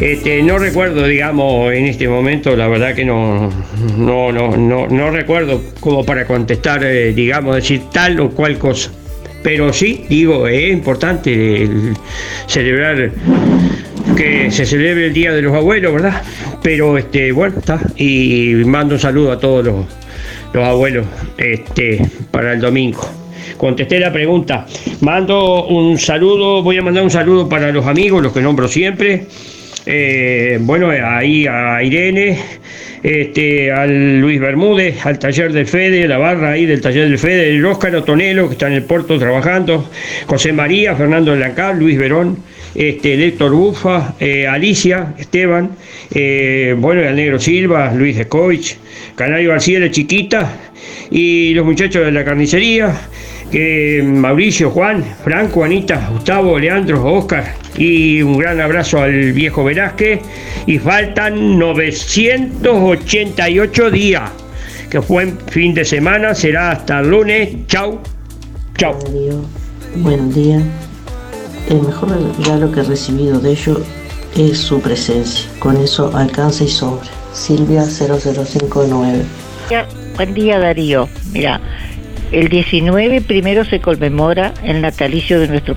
Este, no recuerdo, digamos, en este momento, la verdad que no, no, no, no, recuerdo como para contestar, eh, digamos, decir tal o cual cosa. Pero sí, digo, es importante celebrar que se celebre el Día de los Abuelos, ¿verdad? Pero este, bueno, está. Y mando un saludo a todos los, abuelos este, para el domingo. Contesté la pregunta. Mando un saludo, voy a mandar un saludo para los amigos, los que nombro siempre. Eh, bueno, ahí a Irene, este, al Luis Bermúdez, al taller del Fede, la barra ahí del taller del Fede, el Óscar Otonelo, que está en el puerto trabajando, José María, Fernando Lancar, Luis Verón, este, Héctor Bufa, eh, Alicia, Esteban, eh, bueno, el Negro Silva, Luis Escovich, Canario García de Chiquita y los muchachos de la carnicería, que Mauricio, Juan, Franco, Anita, Gustavo, Leandro, Oscar y un gran abrazo al viejo Velázquez y faltan 988 días. Que buen fin de semana, será hasta el lunes. Chau, chau. Buenos días. El mejor regalo que he recibido de ellos es su presencia. Con eso alcanza y sobra. Silvia 0059. Buen día Darío. Mira, el 19 primero se conmemora el natalicio de nuestro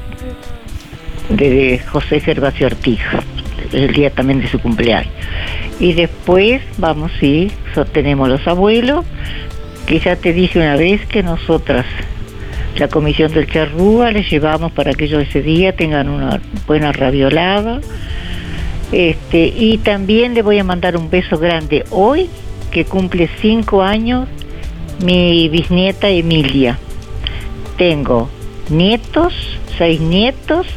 de José Gervasio Ortiz, el día también de su cumpleaños. Y después, vamos, sí, tenemos los abuelos, que ya te dije una vez que nosotras, la comisión del Charrúa, les llevamos para que ellos ese día tengan una buena raviolada. Este, y también le voy a mandar un beso grande hoy, que cumple cinco años mi bisnieta Emilia. Tengo nietos, seis nietos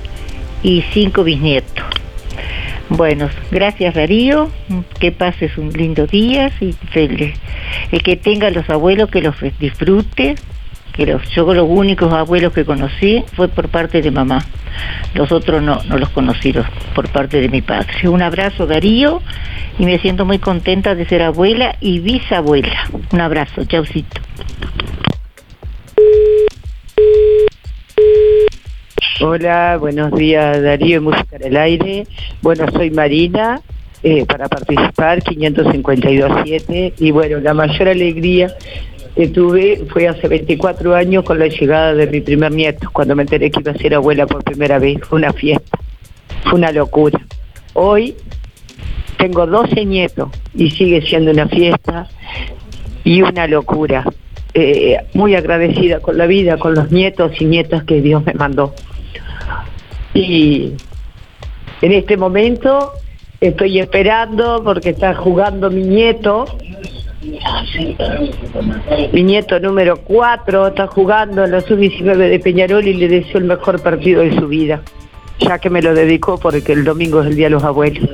y cinco bisnietos. Bueno, gracias Darío, que pases un lindo día y feliz. El que tenga los abuelos que los disfrute, que los, yo los únicos abuelos que conocí fue por parte de mamá. Los otros no, no los conocí por parte de mi padre. Un abrazo Darío y me siento muy contenta de ser abuela y bisabuela. Un abrazo, chaucito. Hola, buenos días Darío, Música en el Aire. Bueno, soy Marina, eh, para participar 552.7 y bueno, la mayor alegría que tuve fue hace 24 años con la llegada de mi primer nieto, cuando me enteré que iba a ser abuela por primera vez. Fue una fiesta, fue una locura. Hoy tengo 12 nietos y sigue siendo una fiesta y una locura. Eh, muy agradecida con la vida, con los nietos y nietas que Dios me mandó. Y en este momento estoy esperando porque está jugando mi nieto Mi nieto número 4 está jugando en la sub-19 de Peñarol y le deseo el mejor partido de su vida, ya que me lo dedicó porque el domingo es el Día de los Abuelos.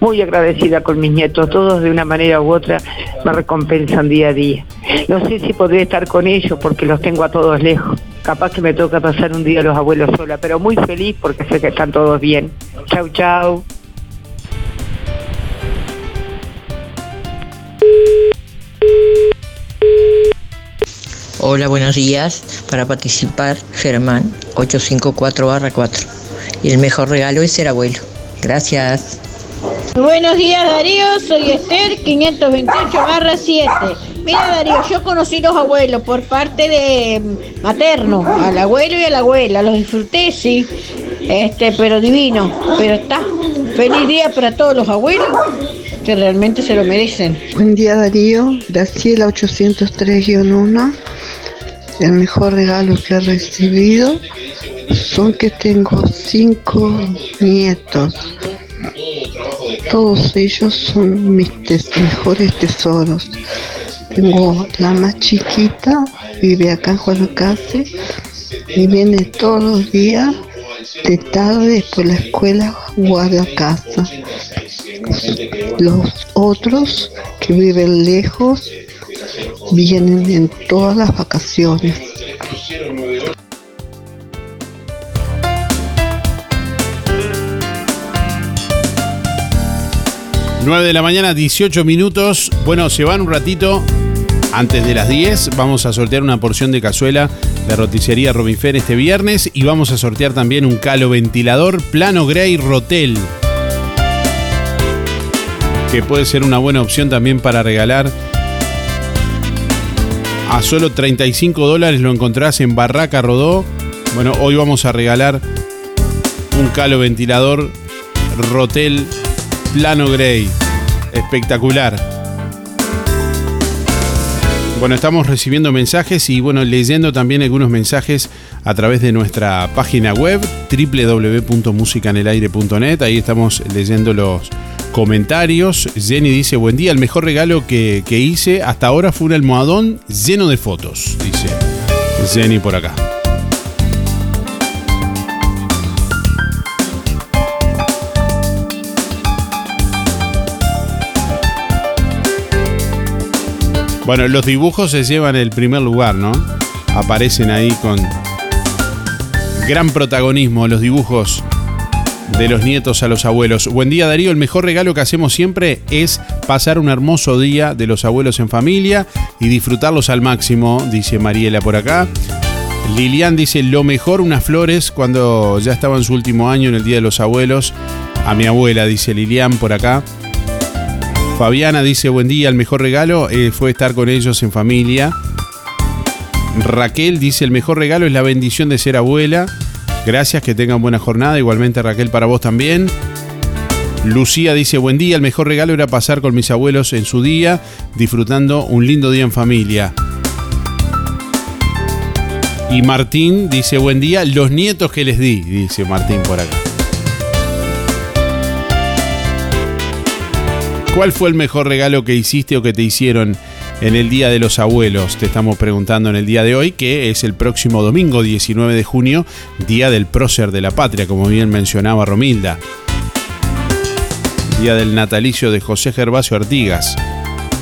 Muy agradecida con mis nietos, todos de una manera u otra me recompensan día a día. No sé si podré estar con ellos porque los tengo a todos lejos. Capaz que me toca pasar un día a los abuelos sola, pero muy feliz porque sé que están todos bien. Chau, chau. Hola, buenos días. Para participar, Germán 854-4. Y el mejor regalo es ser abuelo. Gracias. Buenos días Darío, soy Esther 528 barra 7. Mira Darío, yo conocí los abuelos por parte de mm, materno, al abuelo y a la abuela, los disfruté, sí, este, pero divino, pero está. Feliz día para todos los abuelos que realmente se lo merecen. Buen día Darío, Graciela 803-1. El mejor regalo que he recibido son que tengo cinco nietos. Todos ellos son mis mejores tesoros. Tengo la más chiquita, vive acá en Juanacase y viene todos los días de tarde de la escuela guarda casa. Los otros que viven lejos vienen en todas las vacaciones. 9 de la mañana, 18 minutos. Bueno, se van un ratito. Antes de las 10 vamos a sortear una porción de cazuela de roticería Romifer este viernes y vamos a sortear también un calo ventilador plano Grey Rotel. Que puede ser una buena opción también para regalar. A solo 35 dólares lo encontrás en Barraca Rodó. Bueno, hoy vamos a regalar un calo ventilador Rotel plano Grey. Espectacular. Bueno, estamos recibiendo mensajes y bueno, leyendo también algunos mensajes a través de nuestra página web www.musicanelaire.net. Ahí estamos leyendo los comentarios. Jenny dice, buen día, el mejor regalo que, que hice hasta ahora fue un almohadón lleno de fotos, dice Jenny por acá. Bueno, los dibujos se llevan el primer lugar, ¿no? Aparecen ahí con gran protagonismo los dibujos de los nietos a los abuelos. Buen día Darío, el mejor regalo que hacemos siempre es pasar un hermoso día de los abuelos en familia y disfrutarlos al máximo, dice Mariela por acá. Lilian dice, lo mejor unas flores cuando ya estaba en su último año en el Día de los Abuelos. A mi abuela, dice Lilian por acá. Fabiana dice, buen día, el mejor regalo eh, fue estar con ellos en familia. Raquel dice, el mejor regalo es la bendición de ser abuela. Gracias, que tengan buena jornada. Igualmente Raquel para vos también. Lucía dice, buen día, el mejor regalo era pasar con mis abuelos en su día, disfrutando un lindo día en familia. Y Martín dice, buen día, los nietos que les di, dice Martín por acá. ¿Cuál fue el mejor regalo que hiciste o que te hicieron en el Día de los Abuelos? Te estamos preguntando en el día de hoy, que es el próximo domingo 19 de junio, Día del Prócer de la Patria, como bien mencionaba Romilda. Día del natalicio de José Gervasio Artigas.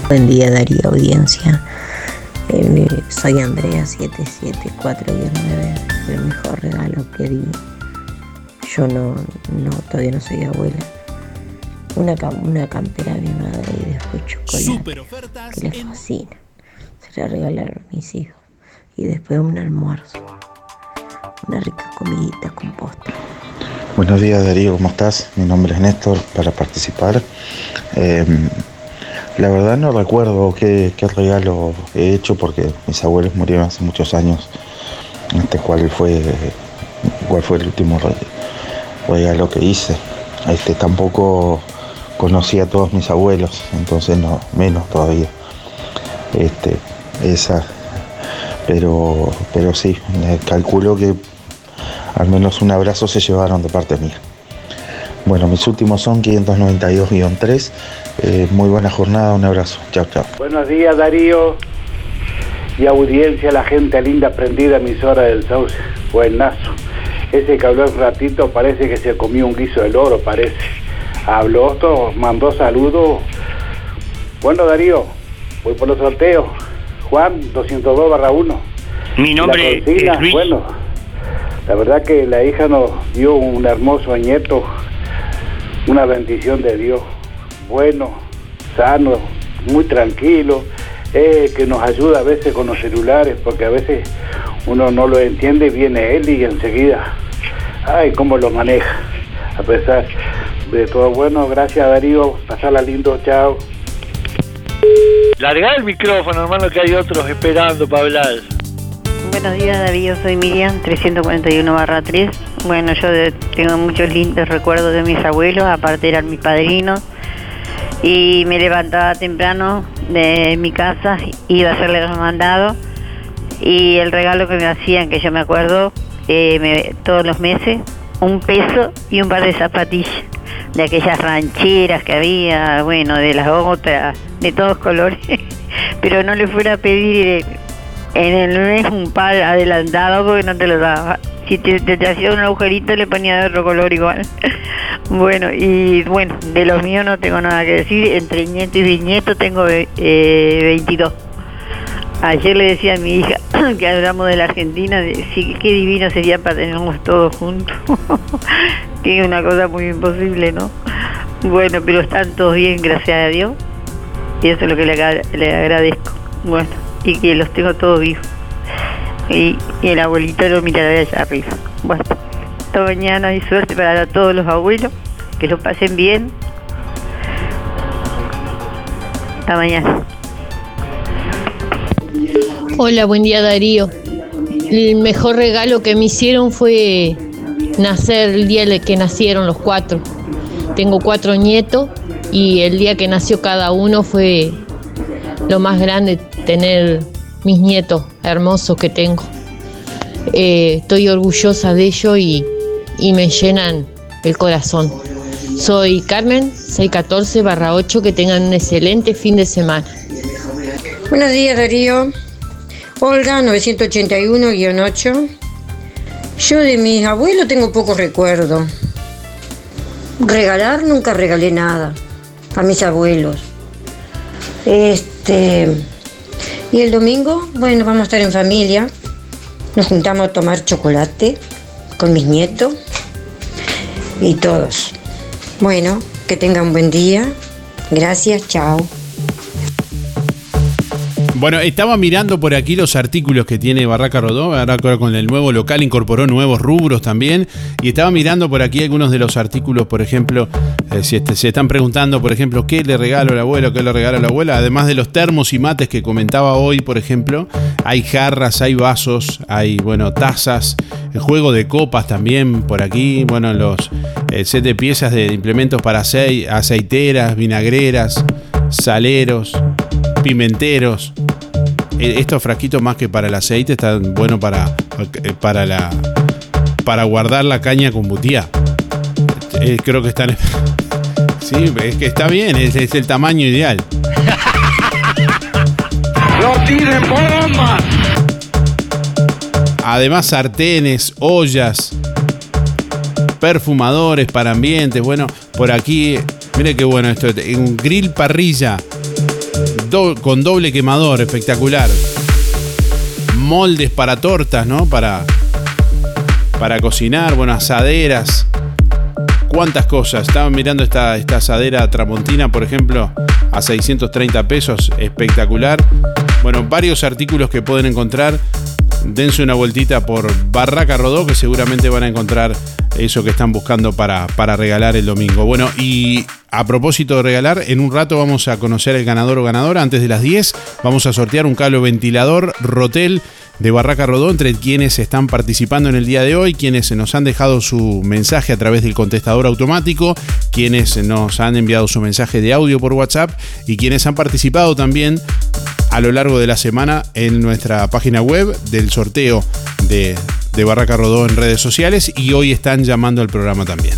Buen día Darío Audiencia. Eh, soy Andrea 77419. El mejor regalo que di. Yo no, no todavía no soy abuela. Una, cam- una campera de mi madre y después chocolate que les fascina. Se la regalaron a mis hijos. Y después un almuerzo. Una rica comidita con postre. Buenos días Darío, ¿cómo estás? Mi nombre es Néstor para participar. Eh, la verdad no recuerdo qué, qué regalo he hecho porque mis abuelos murieron hace muchos años. Este, ¿cuál, fue, ¿Cuál fue el último re- regalo que hice? Este, tampoco conocí a todos mis abuelos, entonces no, menos todavía. Este, esa, pero, pero sí, calculo que al menos un abrazo se llevaron de parte mía. Bueno, mis últimos son 592-3. Eh, muy buena jornada, un abrazo. Chao, chao. Buenos días Darío y audiencia, la gente linda prendida emisora del Sauce. Buenazo. Ese que habló un ratito parece que se comió un guiso del oro, parece. Habló, mandó saludos. Bueno Darío, voy por los sorteos. Juan, 202 barra 1. Mi nombre es Luis. Bueno, la verdad que la hija nos dio un hermoso nieto, una bendición de Dios. Bueno, sano, muy tranquilo, eh, que nos ayuda a veces con los celulares, porque a veces uno no lo entiende, viene él y enseguida, ay, cómo lo maneja. A pesar de todo, bueno, gracias Darío, pasarla lindo, chao. Larga el micrófono, hermano, que hay otros esperando para hablar. Buenos días Darío, soy Miriam, 341 barra 3. Bueno, yo de- tengo muchos lindos recuerdos de mis abuelos, aparte eran mis padrinos. Y me levantaba temprano de mi casa, iba a hacerle los mandados. Y el regalo que me hacían, que yo me acuerdo, eh, me- todos los meses, un peso y un par de zapatillas. De aquellas rancheras que había, bueno, de las otras, de todos colores. [LAUGHS] Pero no le fuera a pedir eh, en el mes un par adelantado porque no te lo daba. Si te, hacía un agujerito le ponía de otro color igual. [LAUGHS] bueno, y bueno, de los míos no tengo nada que decir. Entre nieto y bisnieto tengo eh, 22. Ayer le decía a mi hija [CLEARS THROAT] que hablamos de la Argentina, de, sí, qué divino sería para tenernos todos juntos. [LAUGHS] que es una cosa muy imposible, ¿no? Bueno, pero están todos bien, gracias a Dios. Y eso es lo que le, agra- le agradezco. Bueno, y que los tengo todos vivos. Y, el abuelito lo mirará allá arriba. Bueno, hasta mañana y suerte para todos los abuelos. Que lo pasen bien. Hasta mañana. Hola, buen día Darío. El mejor regalo que me hicieron fue nacer el día que nacieron los cuatro. Tengo cuatro nietos y el día que nació cada uno fue lo más grande tener mis nietos hermosos que tengo. Eh, estoy orgullosa de ellos y, y me llenan el corazón. Soy Carmen, 614 barra 8, que tengan un excelente fin de semana. Buenos días Darío. Olga 981-8. Yo de mis abuelos tengo poco recuerdo. Regalar nunca regalé nada a mis abuelos. Este y el domingo, bueno, vamos a estar en familia. Nos juntamos a tomar chocolate con mis nietos y todos. Bueno, que tengan un buen día. Gracias, chao. Bueno, estaba mirando por aquí los artículos que tiene Barraca Rodó, ahora con el nuevo local incorporó nuevos rubros también, y estaba mirando por aquí algunos de los artículos, por ejemplo, eh, si este- se están preguntando, por ejemplo, qué le regalo al abuelo, qué le regalo a la abuela, además de los termos y mates que comentaba hoy, por ejemplo, hay jarras, hay vasos, hay, bueno, tazas, el juego de copas también por aquí, bueno, los el set de piezas de implementos para acei- aceiteras, vinagreras, saleros, pimenteros. Eh, Estos frasquitos más que para el aceite están buenos para, eh, para la para guardar la caña con butía. Eh, creo que están. [LAUGHS] Sí, es que está bien, es, es el tamaño ideal. ¡No tiren bomba! Además, sartenes, ollas, perfumadores para ambientes. Bueno, por aquí, mire qué bueno esto. Un grill parrilla con doble quemador, espectacular. Moldes para tortas, ¿no? Para, para cocinar, bueno, asaderas. ¿Cuántas cosas? Estaban mirando esta, esta asadera tramontina, por ejemplo, a 630 pesos, espectacular. Bueno, varios artículos que pueden encontrar. Dense una vueltita por Barraca Rodó, que seguramente van a encontrar eso que están buscando para, para regalar el domingo. Bueno, y a propósito de regalar, en un rato vamos a conocer el ganador o ganadora. Antes de las 10 vamos a sortear un cable ventilador Rotel de Barraca Rodó entre quienes están participando en el día de hoy, quienes nos han dejado su mensaje a través del contestador automático, quienes nos han enviado su mensaje de audio por WhatsApp y quienes han participado también a lo largo de la semana en nuestra página web del sorteo de, Barraca Rodó en redes sociales y hoy están llamando al programa también.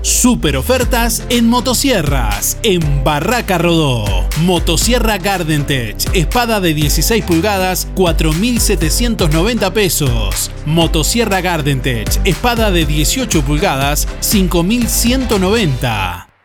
Super ofertas en motosierras en Barraca Rodó. Motosierra Gardentech, espada de 16 pulgadas, 4.790 pesos. Motosierra Gardentech, espada de 18 pulgadas, 5.190.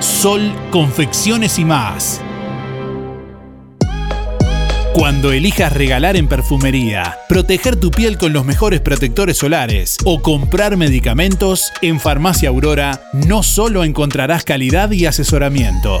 Sol Confecciones y más. Cuando elijas regalar en perfumería, proteger tu piel con los mejores protectores solares o comprar medicamentos, en Farmacia Aurora no solo encontrarás calidad y asesoramiento.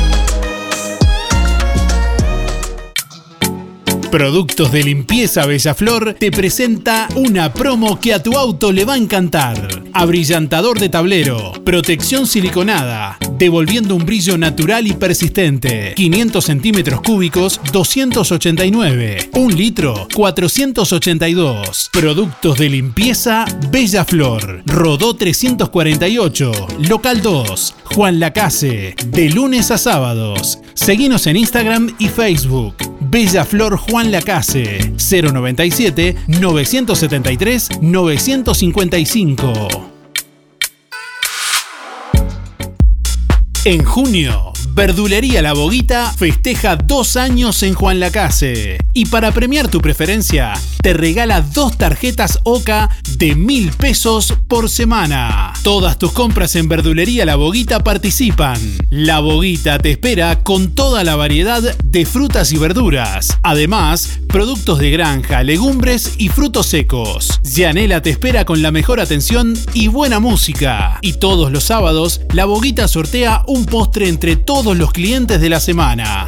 Productos de Limpieza Bellaflor te presenta una promo que a tu auto le va a encantar. Abrillantador de tablero, protección siliconada, devolviendo un brillo natural y persistente. 500 centímetros cúbicos, 289. Un litro, 482. Productos de limpieza Bellaflor. Rodó 348. Local 2. Juan Lacase. De lunes a sábados. Seguinos en Instagram y Facebook. Bella Flor Juan Lacase 097 973 955. En junio, Verdulería La Boguita festeja dos años en Juan Lacase. Y para premiar tu preferencia, te regala dos tarjetas OCA de mil pesos por semana. Todas tus compras en Verdulería La Boguita participan. La Boguita te espera con toda la variedad de frutas y verduras. Además, productos de granja, legumbres y frutos secos. Yanela te espera con la mejor atención y buena música. Y todos los sábados, La Boguita sortea un postre entre todos los clientes de la semana.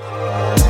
Bye.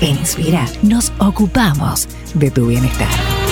En Inspira nos ocupamos de tu bienestar.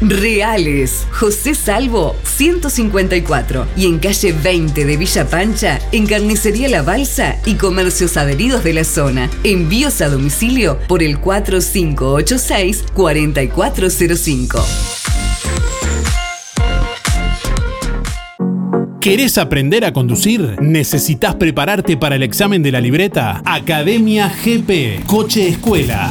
Reales. José Salvo 154 y en calle 20 de Villa Pancha, en Carnicería La Balsa y comercios adheridos de la zona. Envíos a domicilio por el 4586 4405. ¿Querés aprender a conducir? ¿Necesitas prepararte para el examen de la libreta? Academia GP, Coche Escuela.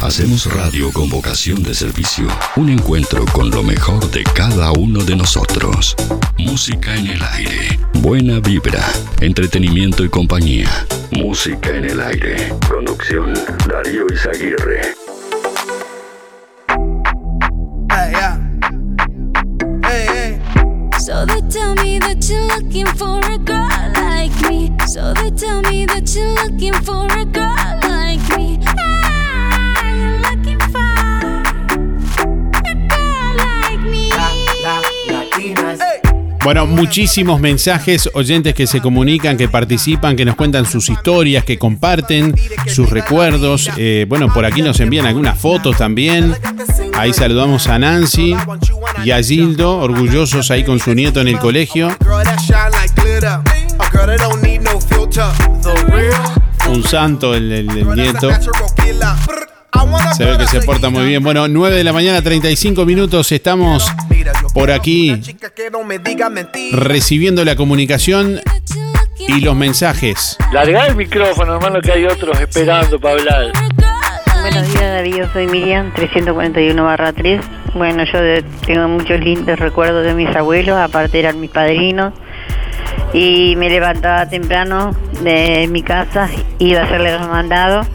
Hacemos radio con vocación de servicio. Un encuentro con lo mejor de cada uno de nosotros. Música en el aire. Buena vibra. Entretenimiento y compañía. Música en el aire. Conducción Darío Izaguirre. So they tell me that you're looking for a girl like me. So they tell me that you're looking for a girl Bueno, muchísimos mensajes, oyentes que se comunican, que participan, que nos cuentan sus historias, que comparten sus recuerdos. Eh, bueno, por aquí nos envían algunas fotos también. Ahí saludamos a Nancy y a Gildo, orgullosos ahí con su nieto en el colegio. Un santo el, el- el nieto. Se ve que se porta muy bien. Bueno, 9 de la mañana, 35 minutos. Estamos por aquí recibiendo la comunicación y los mensajes. Larga el micrófono, hermano, que hay otros esperando para hablar. Buenos días Darío, soy Miriam, 341 barra 3. Bueno, yo de- tengo muchos lindos recuerdos de mis abuelos, aparte eran mis padrinos. Y me levantaba temprano de mi casa, iba a hacerle los mandados.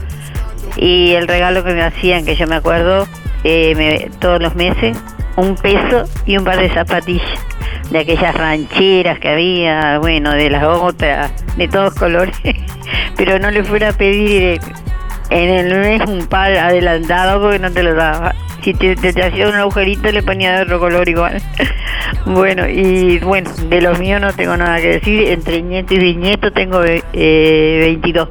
Y el regalo que me hacían, que yo me acuerdo, eh, me- todos los meses, un peso y un par de zapatillas. De aquellas rancheras que había, bueno, de las otras, de todos colores. [LAUGHS] Pero no le fuera a pedir eh, en el mes un par adelantado porque no te lo daba. Si te, hacía un agujerito le ponía de otro color igual. [LAUGHS] bueno, y bueno, de los míos no tengo nada que decir. Entre nieto y bisnieto tengo eh, 22.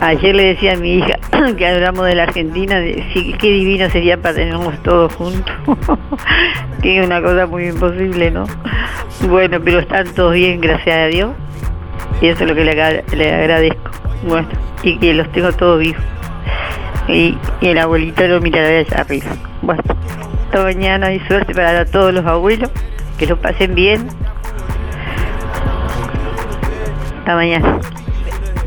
Ayer le decía a mi hija [CLEARS THROAT] que hablamos de la Argentina, de, sí, qué divino sería para tenernos todos juntos. [LAUGHS] que es una cosa muy imposible, ¿no? Bueno, pero están todos bien, gracias a Dios. Y eso es lo que le, agra- le agradezco. Bueno, y que los tengo todos vivos. Y, el abuelito lo mirará allá arriba. Bueno, hasta mañana y suerte para todos los abuelos. Que lo pasen bien. Hasta mañana.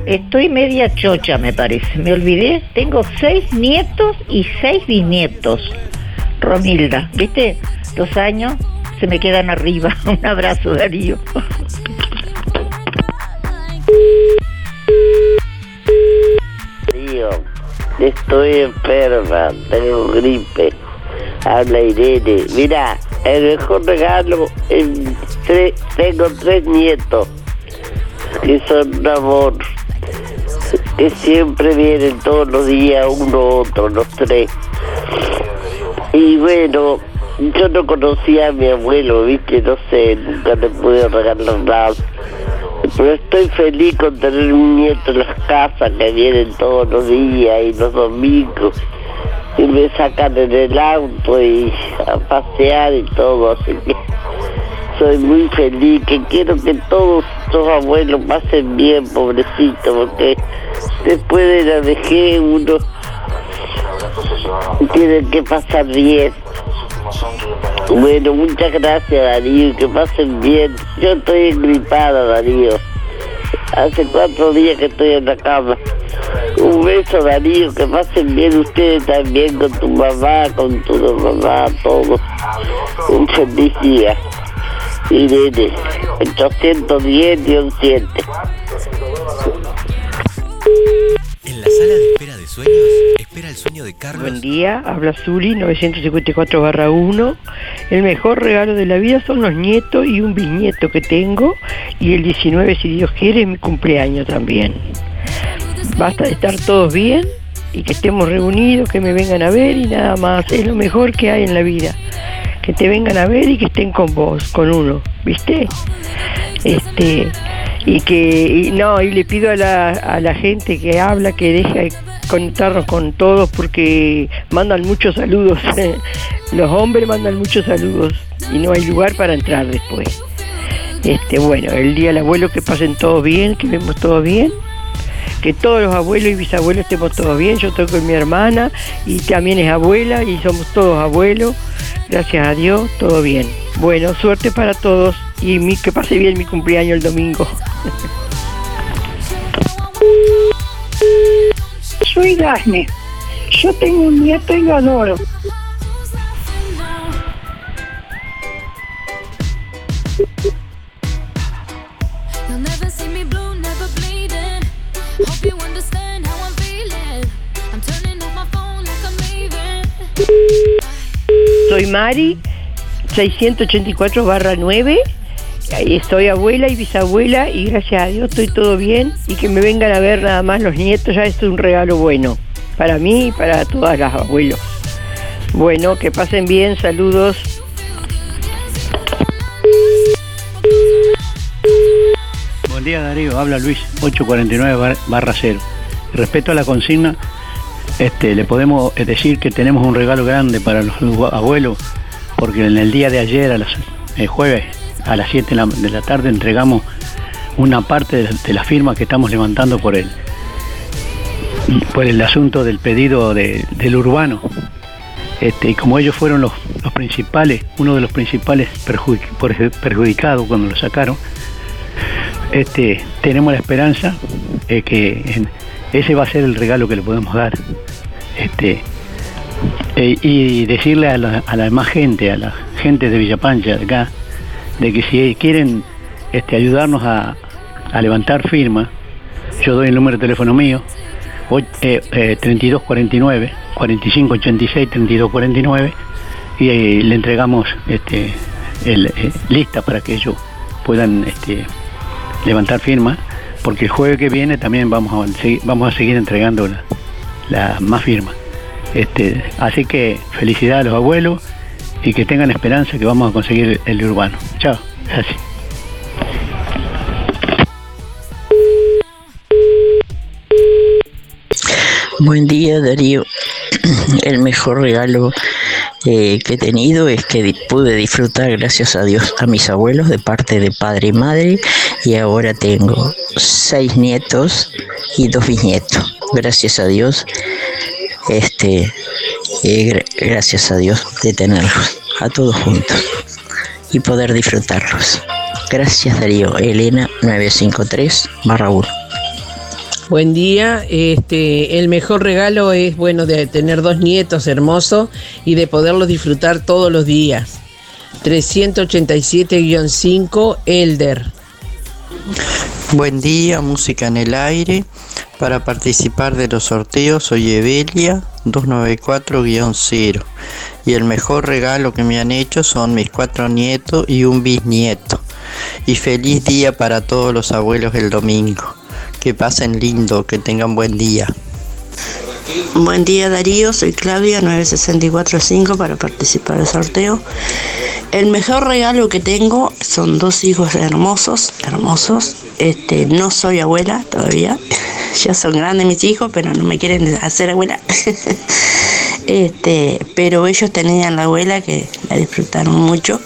Estoy media chocha, me parece. Me olvidé. Tengo seis nietos y seis bisnietos. Romilda, ¿viste? Los años se me quedan arriba. [LAUGHS] Un abrazo, Darío. Tío, estoy enferma, tengo gripe. Habla Irene. Mira, el mejor regalo, en tre- tengo tres nietos que son un amor, que siempre vienen todos los días, uno otro, los tres. Y bueno, yo no conocía a mi abuelo, viste, no sé, nunca le pude regalar nada. Pero estoy feliz con tener un nieto en las casas que vienen todos los días y los domingos. Y me sacan en el auto y a pasear y todo, así que soy muy feliz, que quiero que todos los abuelos pasen bien, pobrecito, porque después de la vejez uno tiene que pasar bien. Bueno, muchas gracias Darío, que pasen bien. Yo estoy engripada, Darío. Hace cuatro días que estoy en la cama. Un beso, Darío, que pasen bien ustedes también con tu mamá, con tu mamá, todos. Un feliz día. Irene, 810 7. En la sala de espera de sueños, espera el sueño de Carlos. Buen día, habla Zuli 954 barra 1. El mejor regalo de la vida son los nietos y un bisnieto que tengo. Y el 19, si Dios quiere, es mi cumpleaños también. Basta de estar todos bien y que estemos reunidos, que me vengan a ver y nada más. Es lo mejor que hay en la vida. Que te vengan a ver y que estén con vos, con uno, ¿viste? Este, y que, y no, y le pido a la, gente que habla que deje de conectarnos con todos porque mandan muchos saludos. [LAUGHS] Los hombres mandan muchos saludos y no hay lugar para entrar después. Este, bueno, el día del abuelo que pasen todos bien, que vemos todos bien. Que todos los abuelos y bisabuelos estemos todos bien. Yo estoy con mi hermana y también es abuela y somos todos abuelos. Gracias a Dios, todo bien. Bueno, suerte para todos y mi- que pase bien mi cumpleaños el domingo. Soy Dafne. Yo tengo un nieto y lo adoro. Soy Mari, 684 barra 9. Ahí Soy abuela y bisabuela y gracias a Dios estoy todo bien y que me vengan a ver nada más los nietos, ya esto es un regalo bueno para mí y para todas las abuelos. Bueno, que pasen bien, saludos. Buen día Darío, habla Luis 849 bar- barra 0. Respecto a la consigna, este, le podemos eh, decir que tenemos un regalo grande para los abuelos, porque en el día de ayer, el jueves, a las 7 de la, de la tarde, entregamos una parte de la, de firma que estamos levantando por el, por el asunto del pedido de- del urbano. Este, y como ellos fueron los, principales, uno de los principales perjudic- perju- perjudicados cuando lo sacaron, este, tenemos la esperanza de que ese va a ser el regalo que le podemos dar. Este, eh, y decirle a la, a la demás gente, a la gente de Villapancha, de acá, de que si quieren este, ayudarnos a, levantar firma, yo doy el número de teléfono mío, eh, eh, 3249 4586 3249 y le entregamos este, eh, lista para que ellos puedan este, levantar firma porque el jueves que viene también vamos a vamos a seguir entregando la, la más firma. Este, así que felicidades a los abuelos y que tengan esperanza que vamos a conseguir el urbano. Chao, gracias. Buen día Darío. [CLEARS THROAT] El mejor regalo eh, que he tenido es que pude disfrutar, gracias a Dios, a mis abuelos de parte de padre y madre y ahora tengo seis nietos y dos bisnietos. Gracias a Dios, este, gra- gracias a Dios de tenerlos a todos juntos y poder disfrutarlos. Gracias Darío. Elena 953 barra 1. Buen día, este, el mejor regalo es bueno de tener dos nietos hermosos y de poderlos disfrutar todos los días. 387-5 Elder. Buen día, música en el aire. Para participar de los sorteos soy Evelia 294-0. Y el mejor regalo que me han hecho son mis cuatro nietos y un bisnieto. Y feliz día para todos los abuelos el domingo. Que pasen lindo, que tengan buen día. Buen día Darío, soy Claudia 9645 para participar del sorteo. El mejor regalo que tengo son dos hijos hermosos, hermosos. Este, no soy abuela todavía. [LAUGHS] Ya son grandes mis hijos, pero no me quieren hacer abuela. [LAUGHS] Este, pero ellos tenían la abuela que la disfrutaron mucho.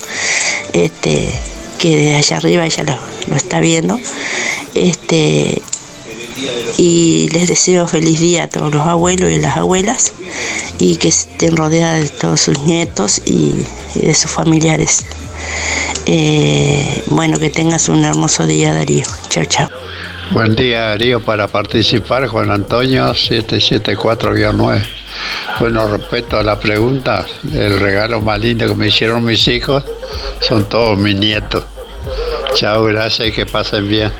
Este, que de allá arriba ella lo, lo está viendo. Este, y les deseo feliz día a todos los abuelos y las abuelas y que estén rodeadas de todos sus nietos y, y de sus familiares. Eh, bueno, que tengas un hermoso día, Darío. Chao, chao. Buen día, Darío, para participar, Juan Antonio 774-9. Bueno, respecto a la pregunta, el regalo más lindo que me hicieron mis hijos son todos mis nietos. Chao, gracias y que pasen bien.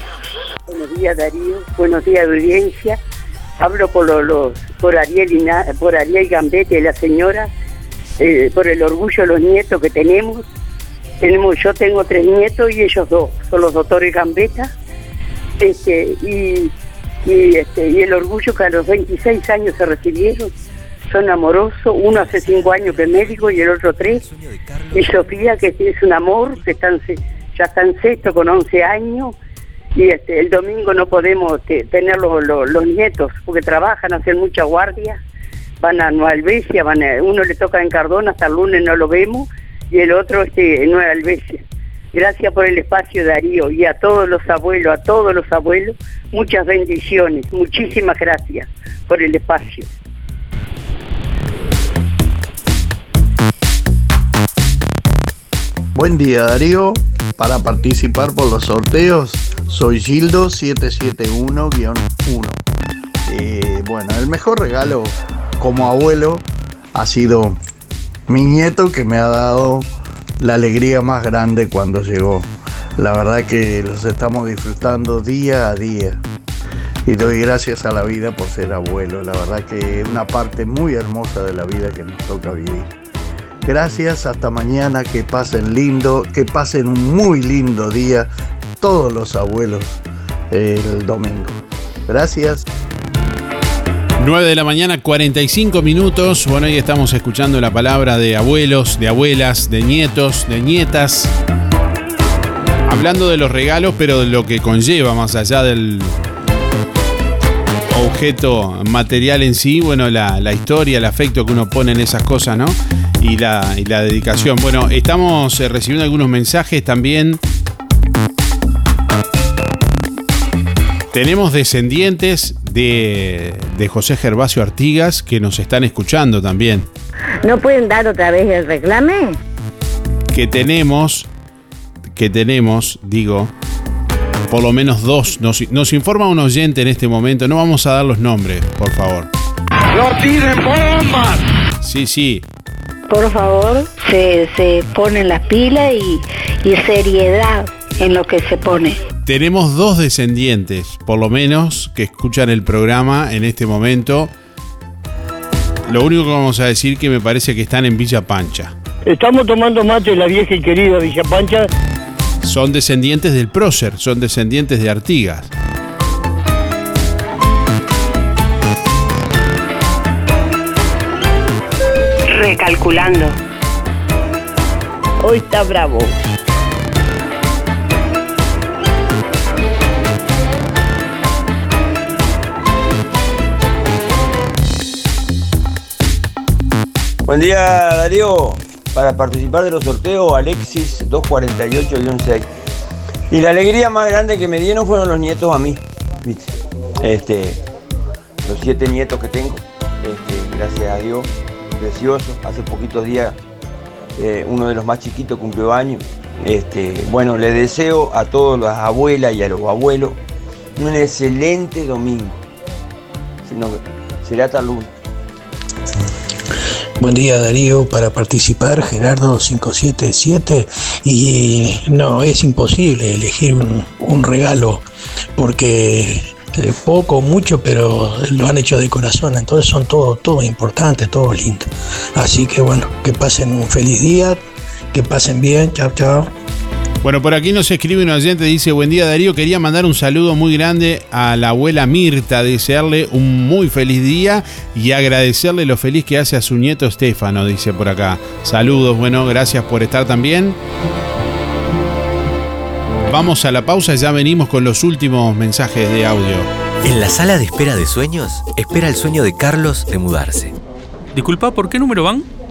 Buenos días Darío, buenos días audiencia. Hablo por los, los- por Ariel y por Ariel Gambete, la señora, eh, por el orgullo de los nietos que tenemos. Tenemos, yo tengo tres nietos y ellos dos, son los doctores Gambetta. Este, y, y, este, y el orgullo que a los 26 años se recibieron. Son amorosos, uno hace cinco años que es médico y el otro tres. Y Sofía, que es un amor, que están, ya está en sexto con 11 años y este, el domingo no podemos te- tener los- los nietos porque trabajan, hacen mucha guardia, van a Nueva Albesia, van a- uno le toca en Cardona, hasta el lunes no lo vemos, y el otro este, en Nueva Albesia. Gracias por el espacio, Darío, y a todos los abuelos, a todos los abuelos, muchas bendiciones, muchísimas gracias por el espacio. Buen día Darío, para participar por los sorteos soy Gildo 771-1. Eh, bueno, el mejor regalo como abuelo ha sido mi nieto que me ha dado la alegría más grande cuando llegó. La verdad que los estamos disfrutando día a día. Y doy gracias a la vida por ser abuelo. La verdad que es una parte muy hermosa de la vida que nos toca vivir. Gracias, hasta mañana, que pasen lindo, que pasen un muy lindo día todos los abuelos el domingo. Gracias. 9 de la mañana, 45 minutos. Bueno, hoy estamos escuchando la palabra de abuelos, de abuelas, de nietos, de nietas. Hablando de los regalos, pero de lo que conlleva más allá del objeto material en sí, bueno, la, la historia, el afecto que uno pone en esas cosas, ¿no? Y la, y la dedicación. Bueno, estamos eh, recibiendo algunos mensajes también. Tenemos descendientes de, de José Gervasio Artigas que nos están escuchando también. ¿No pueden dar otra vez el reclame? Que tenemos, que tenemos, digo, por lo menos dos. Nos, nos informa un oyente en este momento. No vamos a dar los nombres, por favor. ¡No tiren bombas! Sí, sí. Por favor, se, se ponen las pilas y, y seriedad en lo que se pone. Tenemos dos descendientes, por lo menos, que escuchan el programa en este momento. Lo único que vamos a decir que me parece que están en Villa Pancha. Estamos tomando mate en la vieja y querida Villa Pancha. Son descendientes del prócer, son descendientes de Artigas. Recalculando. Hoy está bravo. Buen día Darío, para participar de los sorteos Alexis 248-6. Y la alegría más grande que me dieron fueron los nietos a mí. ¿viste? Este, los siete nietos que tengo, este, gracias a Dios, precioso. Hace poquitos días eh, uno de los más chiquitos cumplió años. Este, bueno, le deseo a todas las abuelas y a los abuelos un excelente domingo. Será el lunes. Buen día Darío, para participar Gerardo 577 y no, es imposible elegir un regalo porque poco, mucho, pero lo han hecho de corazón, entonces son todo, todo importante, todo lindo. Así que bueno, que pasen un feliz día, que pasen bien, chao, chao. Bueno, por aquí nos escribe un oyente, dice, buen día Darío, quería mandar un saludo muy grande a la abuela Mirta, desearle un muy feliz día y agradecerle lo feliz que hace a su nieto Estefano, dice por acá. Saludos, bueno, gracias por estar también. Vamos a la pausa, ya venimos con los últimos mensajes de audio. En la sala de espera de sueños, espera el sueño de Carlos de mudarse. Disculpa, ¿por qué número van?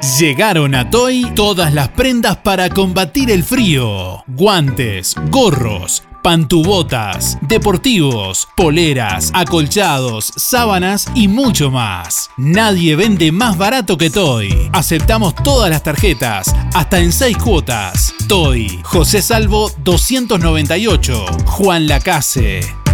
Llegaron a Toy todas las prendas para combatir el frío. Guantes, gorros, pantubotas, deportivos, poleras, acolchados, sábanas y mucho más. Nadie vende más barato que Toy. Aceptamos todas las tarjetas, hasta en 6 cuotas. Toy, José Salvo 298, Juan Lacase.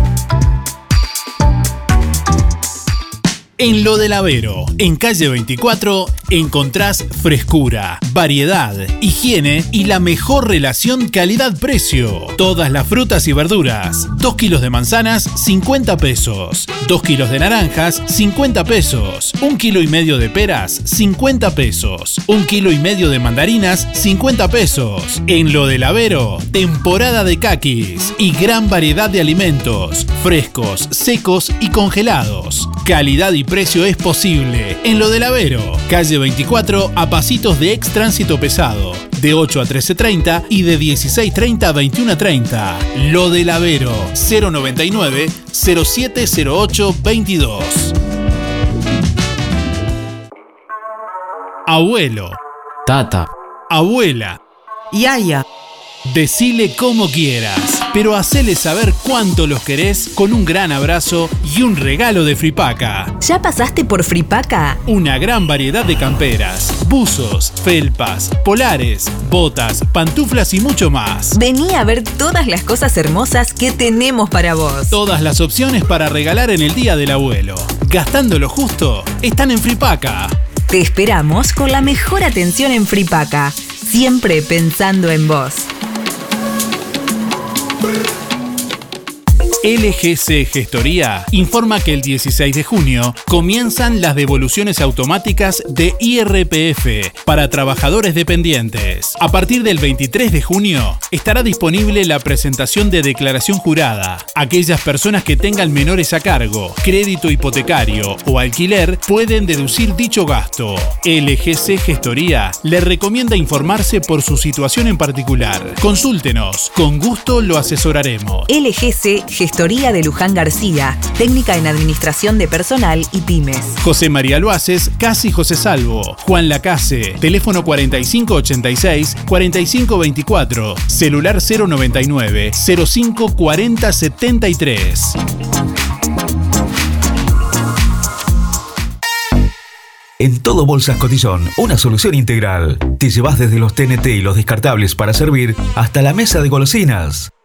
En Lo del Avero, en calle 24, encontrás frescura, variedad, higiene y la mejor relación calidad-precio. Todas las frutas y verduras. 2 kilos de manzanas, 50 pesos. 2 kilos de naranjas, 50 pesos. 1 kilo y medio de peras, 50 pesos. 1 kilo y medio de mandarinas, 50 pesos. En Lo del Avero, temporada de caquis y gran variedad de alimentos, frescos, secos y congelados. Calidad y precio es posible. En lo del Avero, calle 24 a pasitos de ex tránsito pesado, de 8 a 13.30 y de 16.30 a 21.30. Lo del Avero, 099 0708 22. Abuelo. Tata. Abuela. Yaya. Decile como quieras, pero hacele saber cuánto los querés con un gran abrazo y un regalo de Fripaca. ¿Ya pasaste por Fripaca? Una gran variedad de camperas, buzos, felpas, polares, botas, pantuflas y mucho más. Vení a ver todas las cosas hermosas que tenemos para vos. Todas las opciones para regalar en el Día del Abuelo. Gastando lo justo, están en Fripaca. Te esperamos con la mejor atención en Fripaca, siempre pensando en vos. Boom. LGC Gestoría informa que el 16 de junio comienzan las devoluciones automáticas de IRPF para trabajadores dependientes. A partir del 23 de junio estará disponible la presentación de declaración jurada. Aquellas personas que tengan menores a cargo, crédito hipotecario o alquiler pueden deducir dicho gasto. LGC Gestoría le recomienda informarse por su situación en particular. Consúltenos, con gusto lo asesoraremos. LGC Gestoría de Luján García, técnica en administración de personal y pymes. José María Loaces, Casi José Salvo, Juan Lacase, teléfono 4586-4524, celular 099 054073. En todo Bolsas Cotillón, una solución integral. Te llevas desde los TNT y los descartables para servir hasta la mesa de golosinas.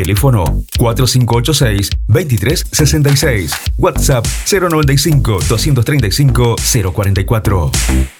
Teléfono 4586-2366. WhatsApp 095-235-044.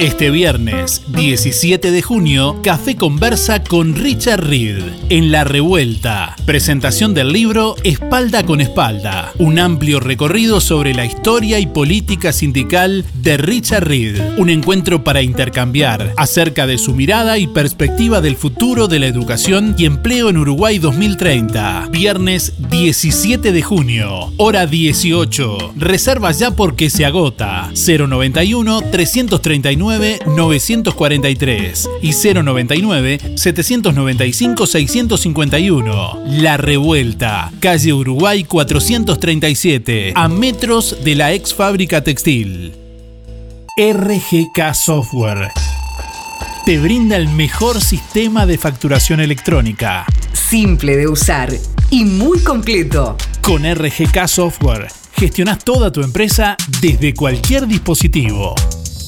Este viernes 17 de junio, Café Conversa con Richard Reed en La Revuelta. Presentación del libro Espalda con Espalda. Un amplio recorrido sobre la historia y política sindical de Richard Reed. Un encuentro para intercambiar acerca de su mirada y perspectiva del futuro de la educación y empleo en Uruguay 2030. Viernes 17 de junio, hora 18. Reserva ya porque se agota. 091 339 943 y 099 795 651. La Revuelta, calle Uruguay 437, a metros de la ex fábrica textil. RGK Software te brinda el mejor sistema de facturación electrónica. Simple de usar y muy completo. Con RGK Software gestionas toda tu empresa desde cualquier dispositivo.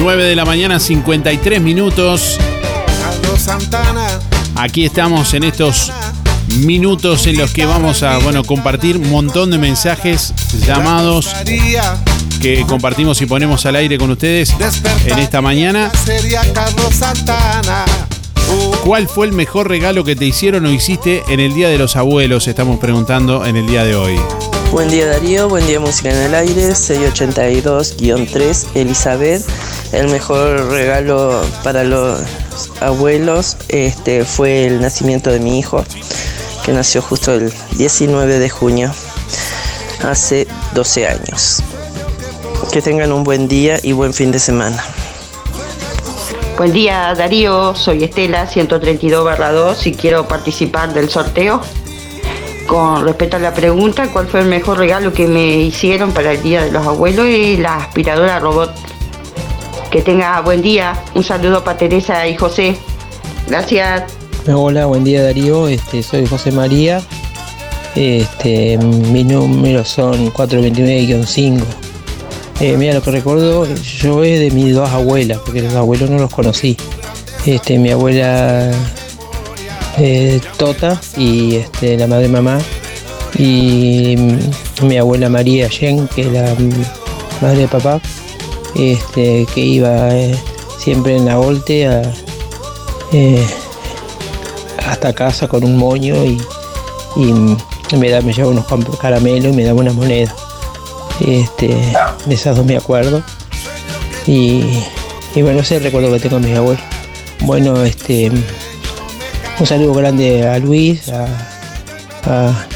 9 de la mañana, 53 minutos. Aquí estamos en estos minutos en los que vamos a bueno, compartir un montón de mensajes, llamados que compartimos y ponemos al aire con ustedes en esta mañana. ¿Cuál fue el mejor regalo que te hicieron o hiciste en el Día de los Abuelos? Estamos preguntando en el día de hoy. Buen día Darío, buen día Música en el Aire, 682-3, Elizabeth. El mejor regalo para los abuelos este, fue el nacimiento de mi hijo, que nació justo el 19 de junio, hace 12 años. Que tengan un buen día y buen fin de semana. Buen día Darío, soy Estela 132 2 y quiero participar del sorteo. Con respecto a la pregunta, ¿cuál fue el mejor regalo que me hicieron para el Día de los Abuelos? Y la aspiradora robot. Que tenga buen día. Un saludo para Teresa y José. Gracias. Hola, buen día Darío. Este, soy José María. Este, mis números son 429-5. Eh, mira, lo que recuerdo, yo es de mis dos abuelas, porque los abuelos no los conocí. Este, mi abuela eh, Tota y este, la madre mamá y mi abuela María Yen, que es la madre de papá, este, que iba eh, siempre en la volte eh, hasta casa con un moño y, me, da, me lleva unos caramelos y me daba una moneda. Este, de esas dos me acuerdo. Y, y bueno, ese recuerdo que tengo a mis abuelos. Bueno, este un saludo grande a Luis, a, a,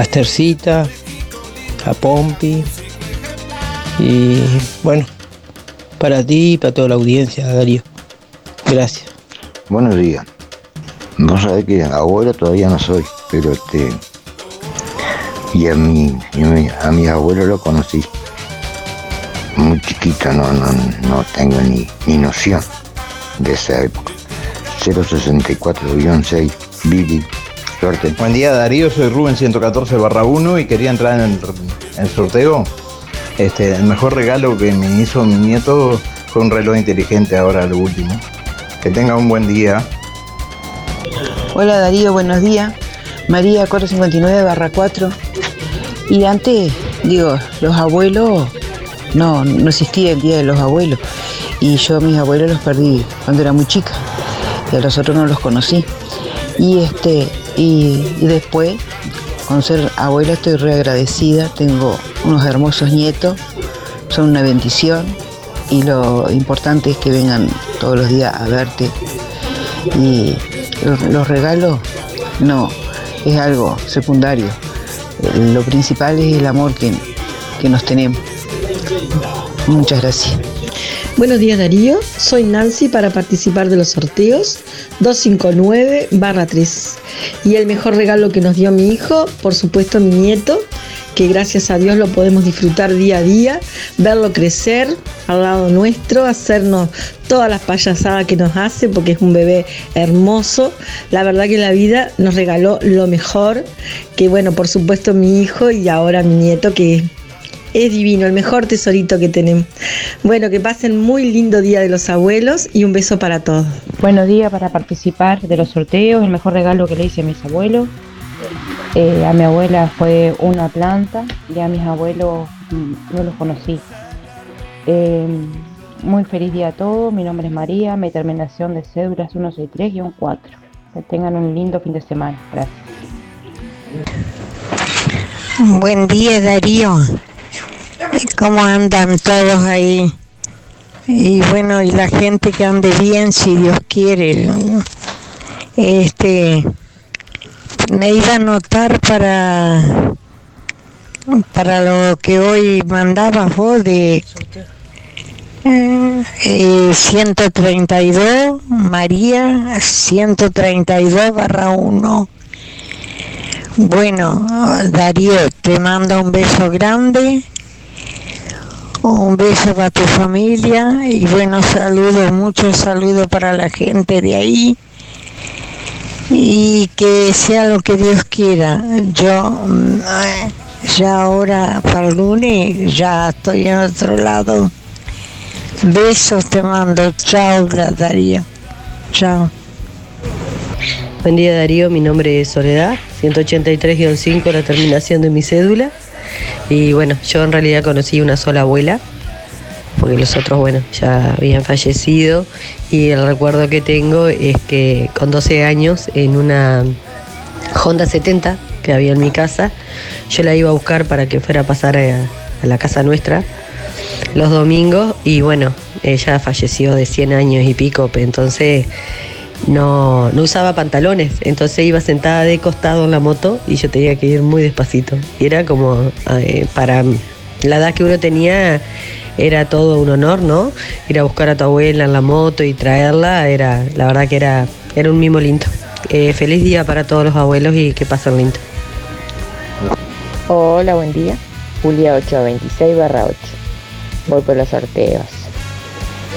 Estercita, a Pompi. Y bueno, para ti y para toda la audiencia, Darío. Gracias. Buenos días. No sabés que abuelo todavía no soy, pero este. Y a mi, a mi abuelo lo conocí. Muy chiquito, no, no, no tengo ni, ni noción de esa época. 064-6, Billy. Suerte. Buen día Darío, soy Rubén 114 barra 1 y quería entrar en el, sorteo. Este, el mejor regalo que me hizo mi nieto fue un reloj inteligente ahora lo último. Que tenga un buen día. Hola Darío, buenos días. María 459 barra 4. Y antes, digo, los abuelos no, no existía el Día de los Abuelos. Y yo a mis abuelos los perdí cuando era muy chica. Y a los otros no los conocí. Y este, y, después, con ser abuela estoy reagradecida. Tengo unos hermosos nietos, son una bendición. Y lo importante es que vengan todos los días a verte. Y los, los regalos, no, es algo secundario. Lo principal es el amor que, que nos tenemos. Muchas gracias. Buenos días Darío, soy Nancy para participar de los sorteos 259-3. Y el mejor regalo que nos dio mi hijo, por supuesto mi nieto, que gracias a Dios lo podemos disfrutar día a día, verlo crecer al lado nuestro, hacernos todas las payasadas que nos hace, porque es un bebé hermoso. La verdad que la vida nos regaló lo mejor, que bueno, por supuesto mi hijo y ahora mi nieto, que es divino, el mejor tesorito que tenemos. Bueno, que pasen muy lindo Día de los Abuelos y un beso para todos. Buenos días para participar de los sorteos, el mejor regalo que le hice a mis abuelos. Eh, a mi abuela fue una planta y a mis abuelos mm, no los conocí. Eh, muy feliz día a todos, mi nombre es María, mi terminación de cédulas 163-4. Que tengan un lindo fin de semana. Gracias. Buen día Darío. ¿Cómo andan todos ahí? Y bueno, y la gente que ande bien, si Dios quiere. Este, me iba a anotar para para lo que hoy mandabas vos de eh, eh, 132, María 132 barra 1. Bueno, Darío, te mando un beso grande, un beso para tu familia y buenos saludos, muchos saludos para la gente de ahí y que sea lo que Dios quiera. Yo mm, ya ahora para el lunes ya estoy en otro lado. Besos te mando. Chao, Darío. Chao. Buen día Darío, mi nombre es Soledad, 183-5 la terminación de mi cédula. Y bueno, yo en realidad conocí una sola abuela, porque los otros, bueno, ya habían fallecido. Y el recuerdo que tengo es que con 12 años, en una Honda 70 que había en mi casa, yo la iba a buscar para que fuera a pasar a, la casa nuestra los domingos. Y bueno, ella falleció de 100 años y pico, entonces no, no usaba pantalones, entonces iba sentada de costado en la moto y yo tenía que ir muy despacito. Y era como, eh, para la edad que uno tenía, era todo un honor, ¿no? Ir a buscar a tu abuela en la moto y traerla, era, la verdad que era, era un mimo lindo. Eh, feliz día para todos los abuelos y que pasen lindo. Hola, buen día. Julia 826 barra 8. Voy por los sorteos.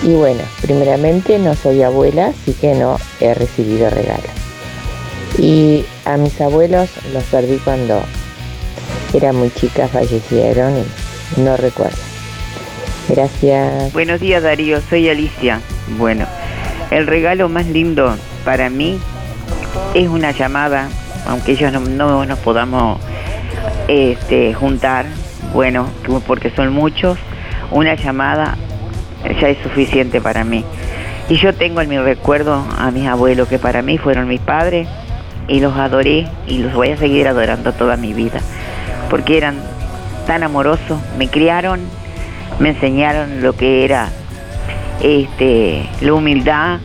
Y bueno, primeramente no soy abuela, así que no he recibido regalo. Y a mis abuelos los perdí cuando era muy chica, fallecieron y no recuerdo. Gracias. Buenos días Darío, soy Alicia. Bueno, el regalo más lindo para mí es una llamada, aunque ellos no, no nos podamos este, juntar, bueno, que- porque son muchos, una llamada ya es suficiente para mí. Y yo tengo en mi recuerdo a mis abuelos, que para mí fueron mis padres, y los adoré y los voy a seguir adorando toda mi vida, porque eran tan amorosos, me criaron, me enseñaron lo que era este, la humildad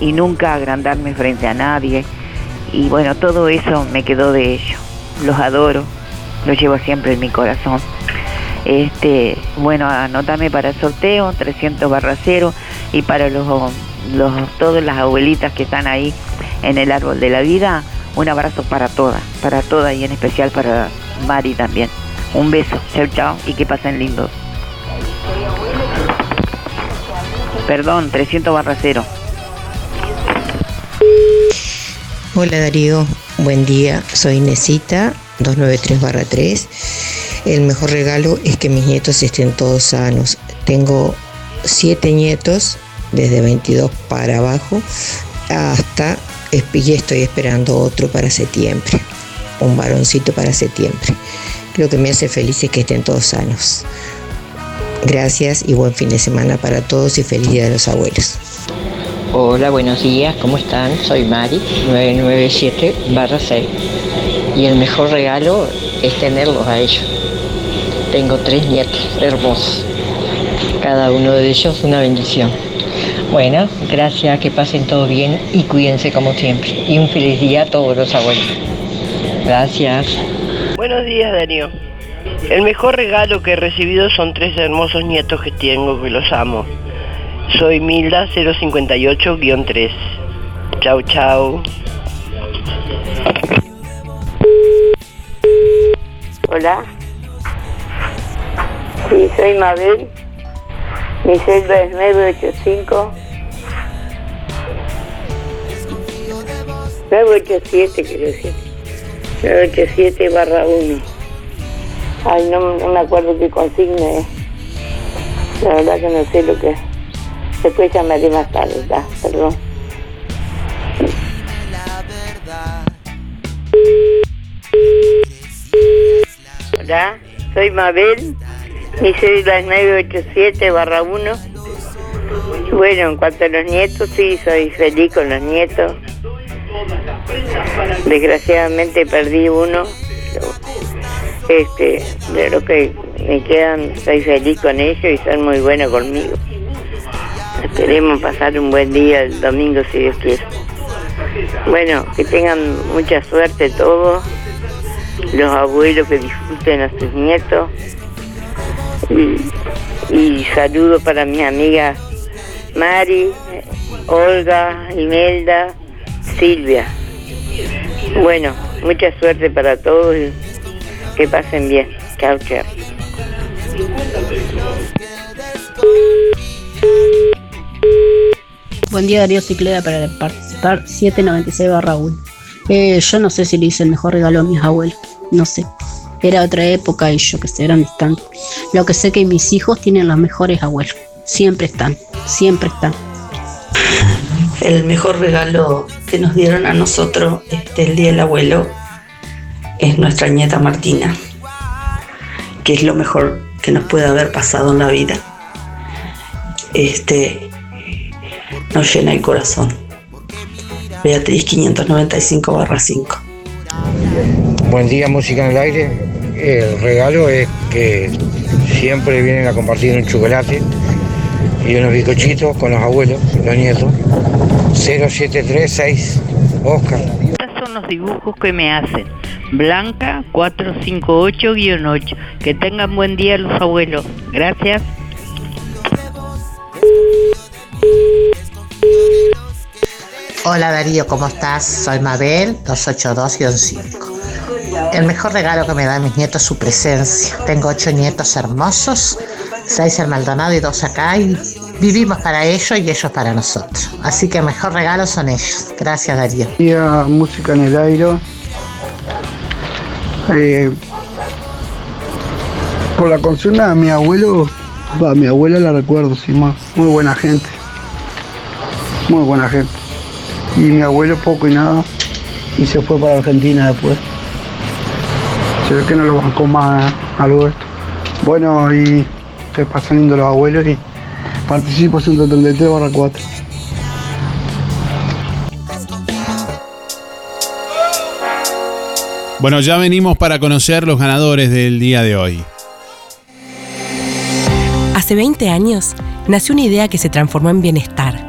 y nunca agrandarme frente a nadie. Y bueno, todo eso me quedó de ellos. Los adoro, los llevo siempre en mi corazón. Este, bueno, anótame para el sorteo, 300 barra cero, y para los, los, todas las abuelitas que están ahí en el árbol de la vida, un abrazo para todas, para todas y en especial para Mari también. Un beso, chao chao y que pasen lindos. Perdón, 300 barra cero. Hola Darío, buen día, soy Nesita, 293-3. El mejor regalo es que mis nietos estén todos sanos. Tengo siete nietos, desde 22 para abajo, hasta, y estoy esperando otro para septiembre, un varoncito para septiembre. Lo que me hace feliz es que estén todos sanos. Gracias y buen fin de semana para todos y feliz día de los abuelos. Hola, buenos días, ¿cómo están? Soy Mari, 997 6. Y el mejor regalo es tenerlos a ellos. Tengo tres nietos hermosos. Cada uno de ellos una bendición. Bueno, gracias, que pasen todo bien y cuídense como siempre. Y un feliz día a todos los abuelos. Gracias. Buenos días, Darío. El mejor regalo que he recibido son tres hermosos nietos que tengo, que los amo. Soy Milda 058-3. Chau, chau. Hola. Sí, soy Mabel. Mi celda es 985. 987, quiero decir. 987 barra 1. Ay, no, me acuerdo qué consigne. La verdad que no sé lo que es. Después llamaré más tarde, ya, perdón. Hola, soy Mabel. Mi cédula es 987 barra 1. Bueno, en cuanto a los nietos, sí, soy feliz con los nietos. Desgraciadamente perdí uno. Este, lo que me quedan, soy feliz con ellos y son muy buenos conmigo. Esperemos pasar un buen día el domingo si Dios quiere. Bueno, que tengan mucha suerte todos, los abuelos que disfruten a sus nietos. Y, y saludo para mis amigas Mari, Olga, Imelda, Silvia. Bueno, mucha suerte para todos y que pasen bien. Chao, chao. Buen día Darío Cicleda para participar 796 barra 1. Eh, yo no sé si le hice el mejor regalo a mis abuelos, no sé. Era otra época y yo que sé, eran distantes. Lo que sé que mis hijos tienen los mejores abuelos. Siempre están, siempre están. El mejor regalo que nos dieron a nosotros este, el Día del Abuelo es nuestra nieta Martina, que es lo mejor que nos puede haber pasado en la vida. Este nos llena el corazón. Beatriz 595 barra 5. Buen día, música en el aire. El regalo es que siempre vienen a compartir un chocolate y unos bizcochitos con los abuelos, los nietos. 0736 Oscar. Estos son los dibujos que me hacen. Blanca 458-8. Que tengan buen día los abuelos. Gracias. Hola Darío, ¿cómo estás? Soy Mabel 282-5. El mejor regalo que me dan mis nietos es su presencia. Tengo ocho nietos hermosos, seis en Maldonado y dos acá y vivimos para ellos y ellos para nosotros. Así que el mejor regalo son ellos. Gracias Darío. Día música en el aire. Eh, por la consigna de mi abuelo, va, mi abuela la recuerdo, sí, más. Muy buena gente. Muy buena gente. Y mi abuelo poco y nada. Y se fue para Argentina después. Se ve que no lo bancó más algo esto. Bueno, y se pasan lindo los abuelos y participo 133 barra 4. Bueno, ya venimos para conocer los ganadores del día de hoy. Hace 20 años nació una idea que se transformó en bienestar,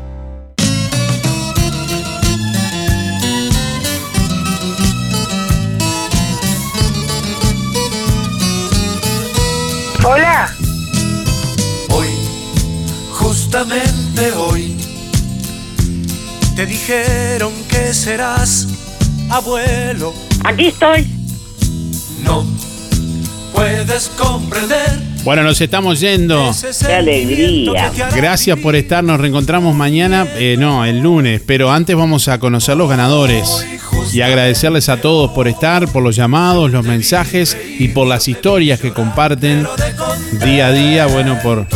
Justamente hoy, te dijeron que serás abuelo. Aquí estoy. No puedes comprender Bueno, nos estamos yendo. ¡Qué alegría! Gracias por estar, nos reencontramos mañana, eh, no, el lunes, pero antes vamos a conocer los ganadores y agradecerles a todos por estar, por los llamados, los mensajes y por las historias que comparten día a día, bueno, por...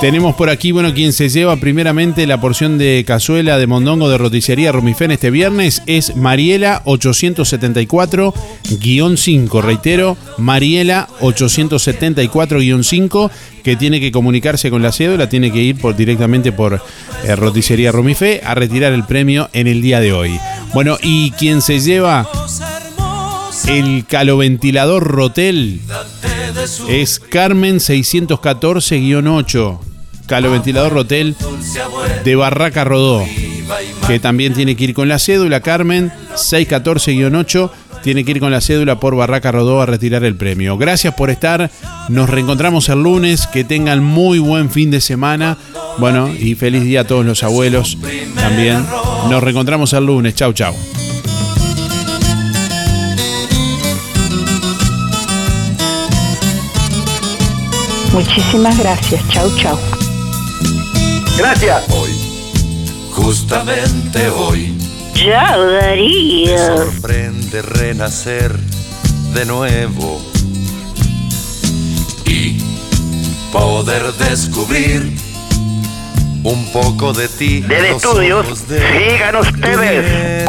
Tenemos por aquí, bueno, quien se lleva primeramente la porción de cazuela de mondongo de roticería Romifén este viernes es Mariela 874-5, reitero, Mariela 874-5, que tiene que comunicarse con la cédula, tiene que ir por, directamente por eh, roticería Romifé a retirar el premio en el día de hoy. Bueno, y quien se lleva el caloventilador Rotel es Carmen 614-8. Caloventilador Rotel de Barraca Rodó. Que también tiene que ir con la cédula. Carmen 614-8. Tiene que ir con la cédula por Barraca Rodó a retirar el premio. Gracias por estar. Nos reencontramos el lunes. Que tengan muy buen fin de semana. Bueno, y feliz día a todos los abuelos también. Nos reencontramos el lunes. Chau, chau. Muchísimas gracias. Chau, chau. Gracias. Hoy, justamente hoy, Chao, me Darío. sorprende renacer de nuevo y poder descubrir un poco de ti. Del los estudio, ojos de sigan ustedes.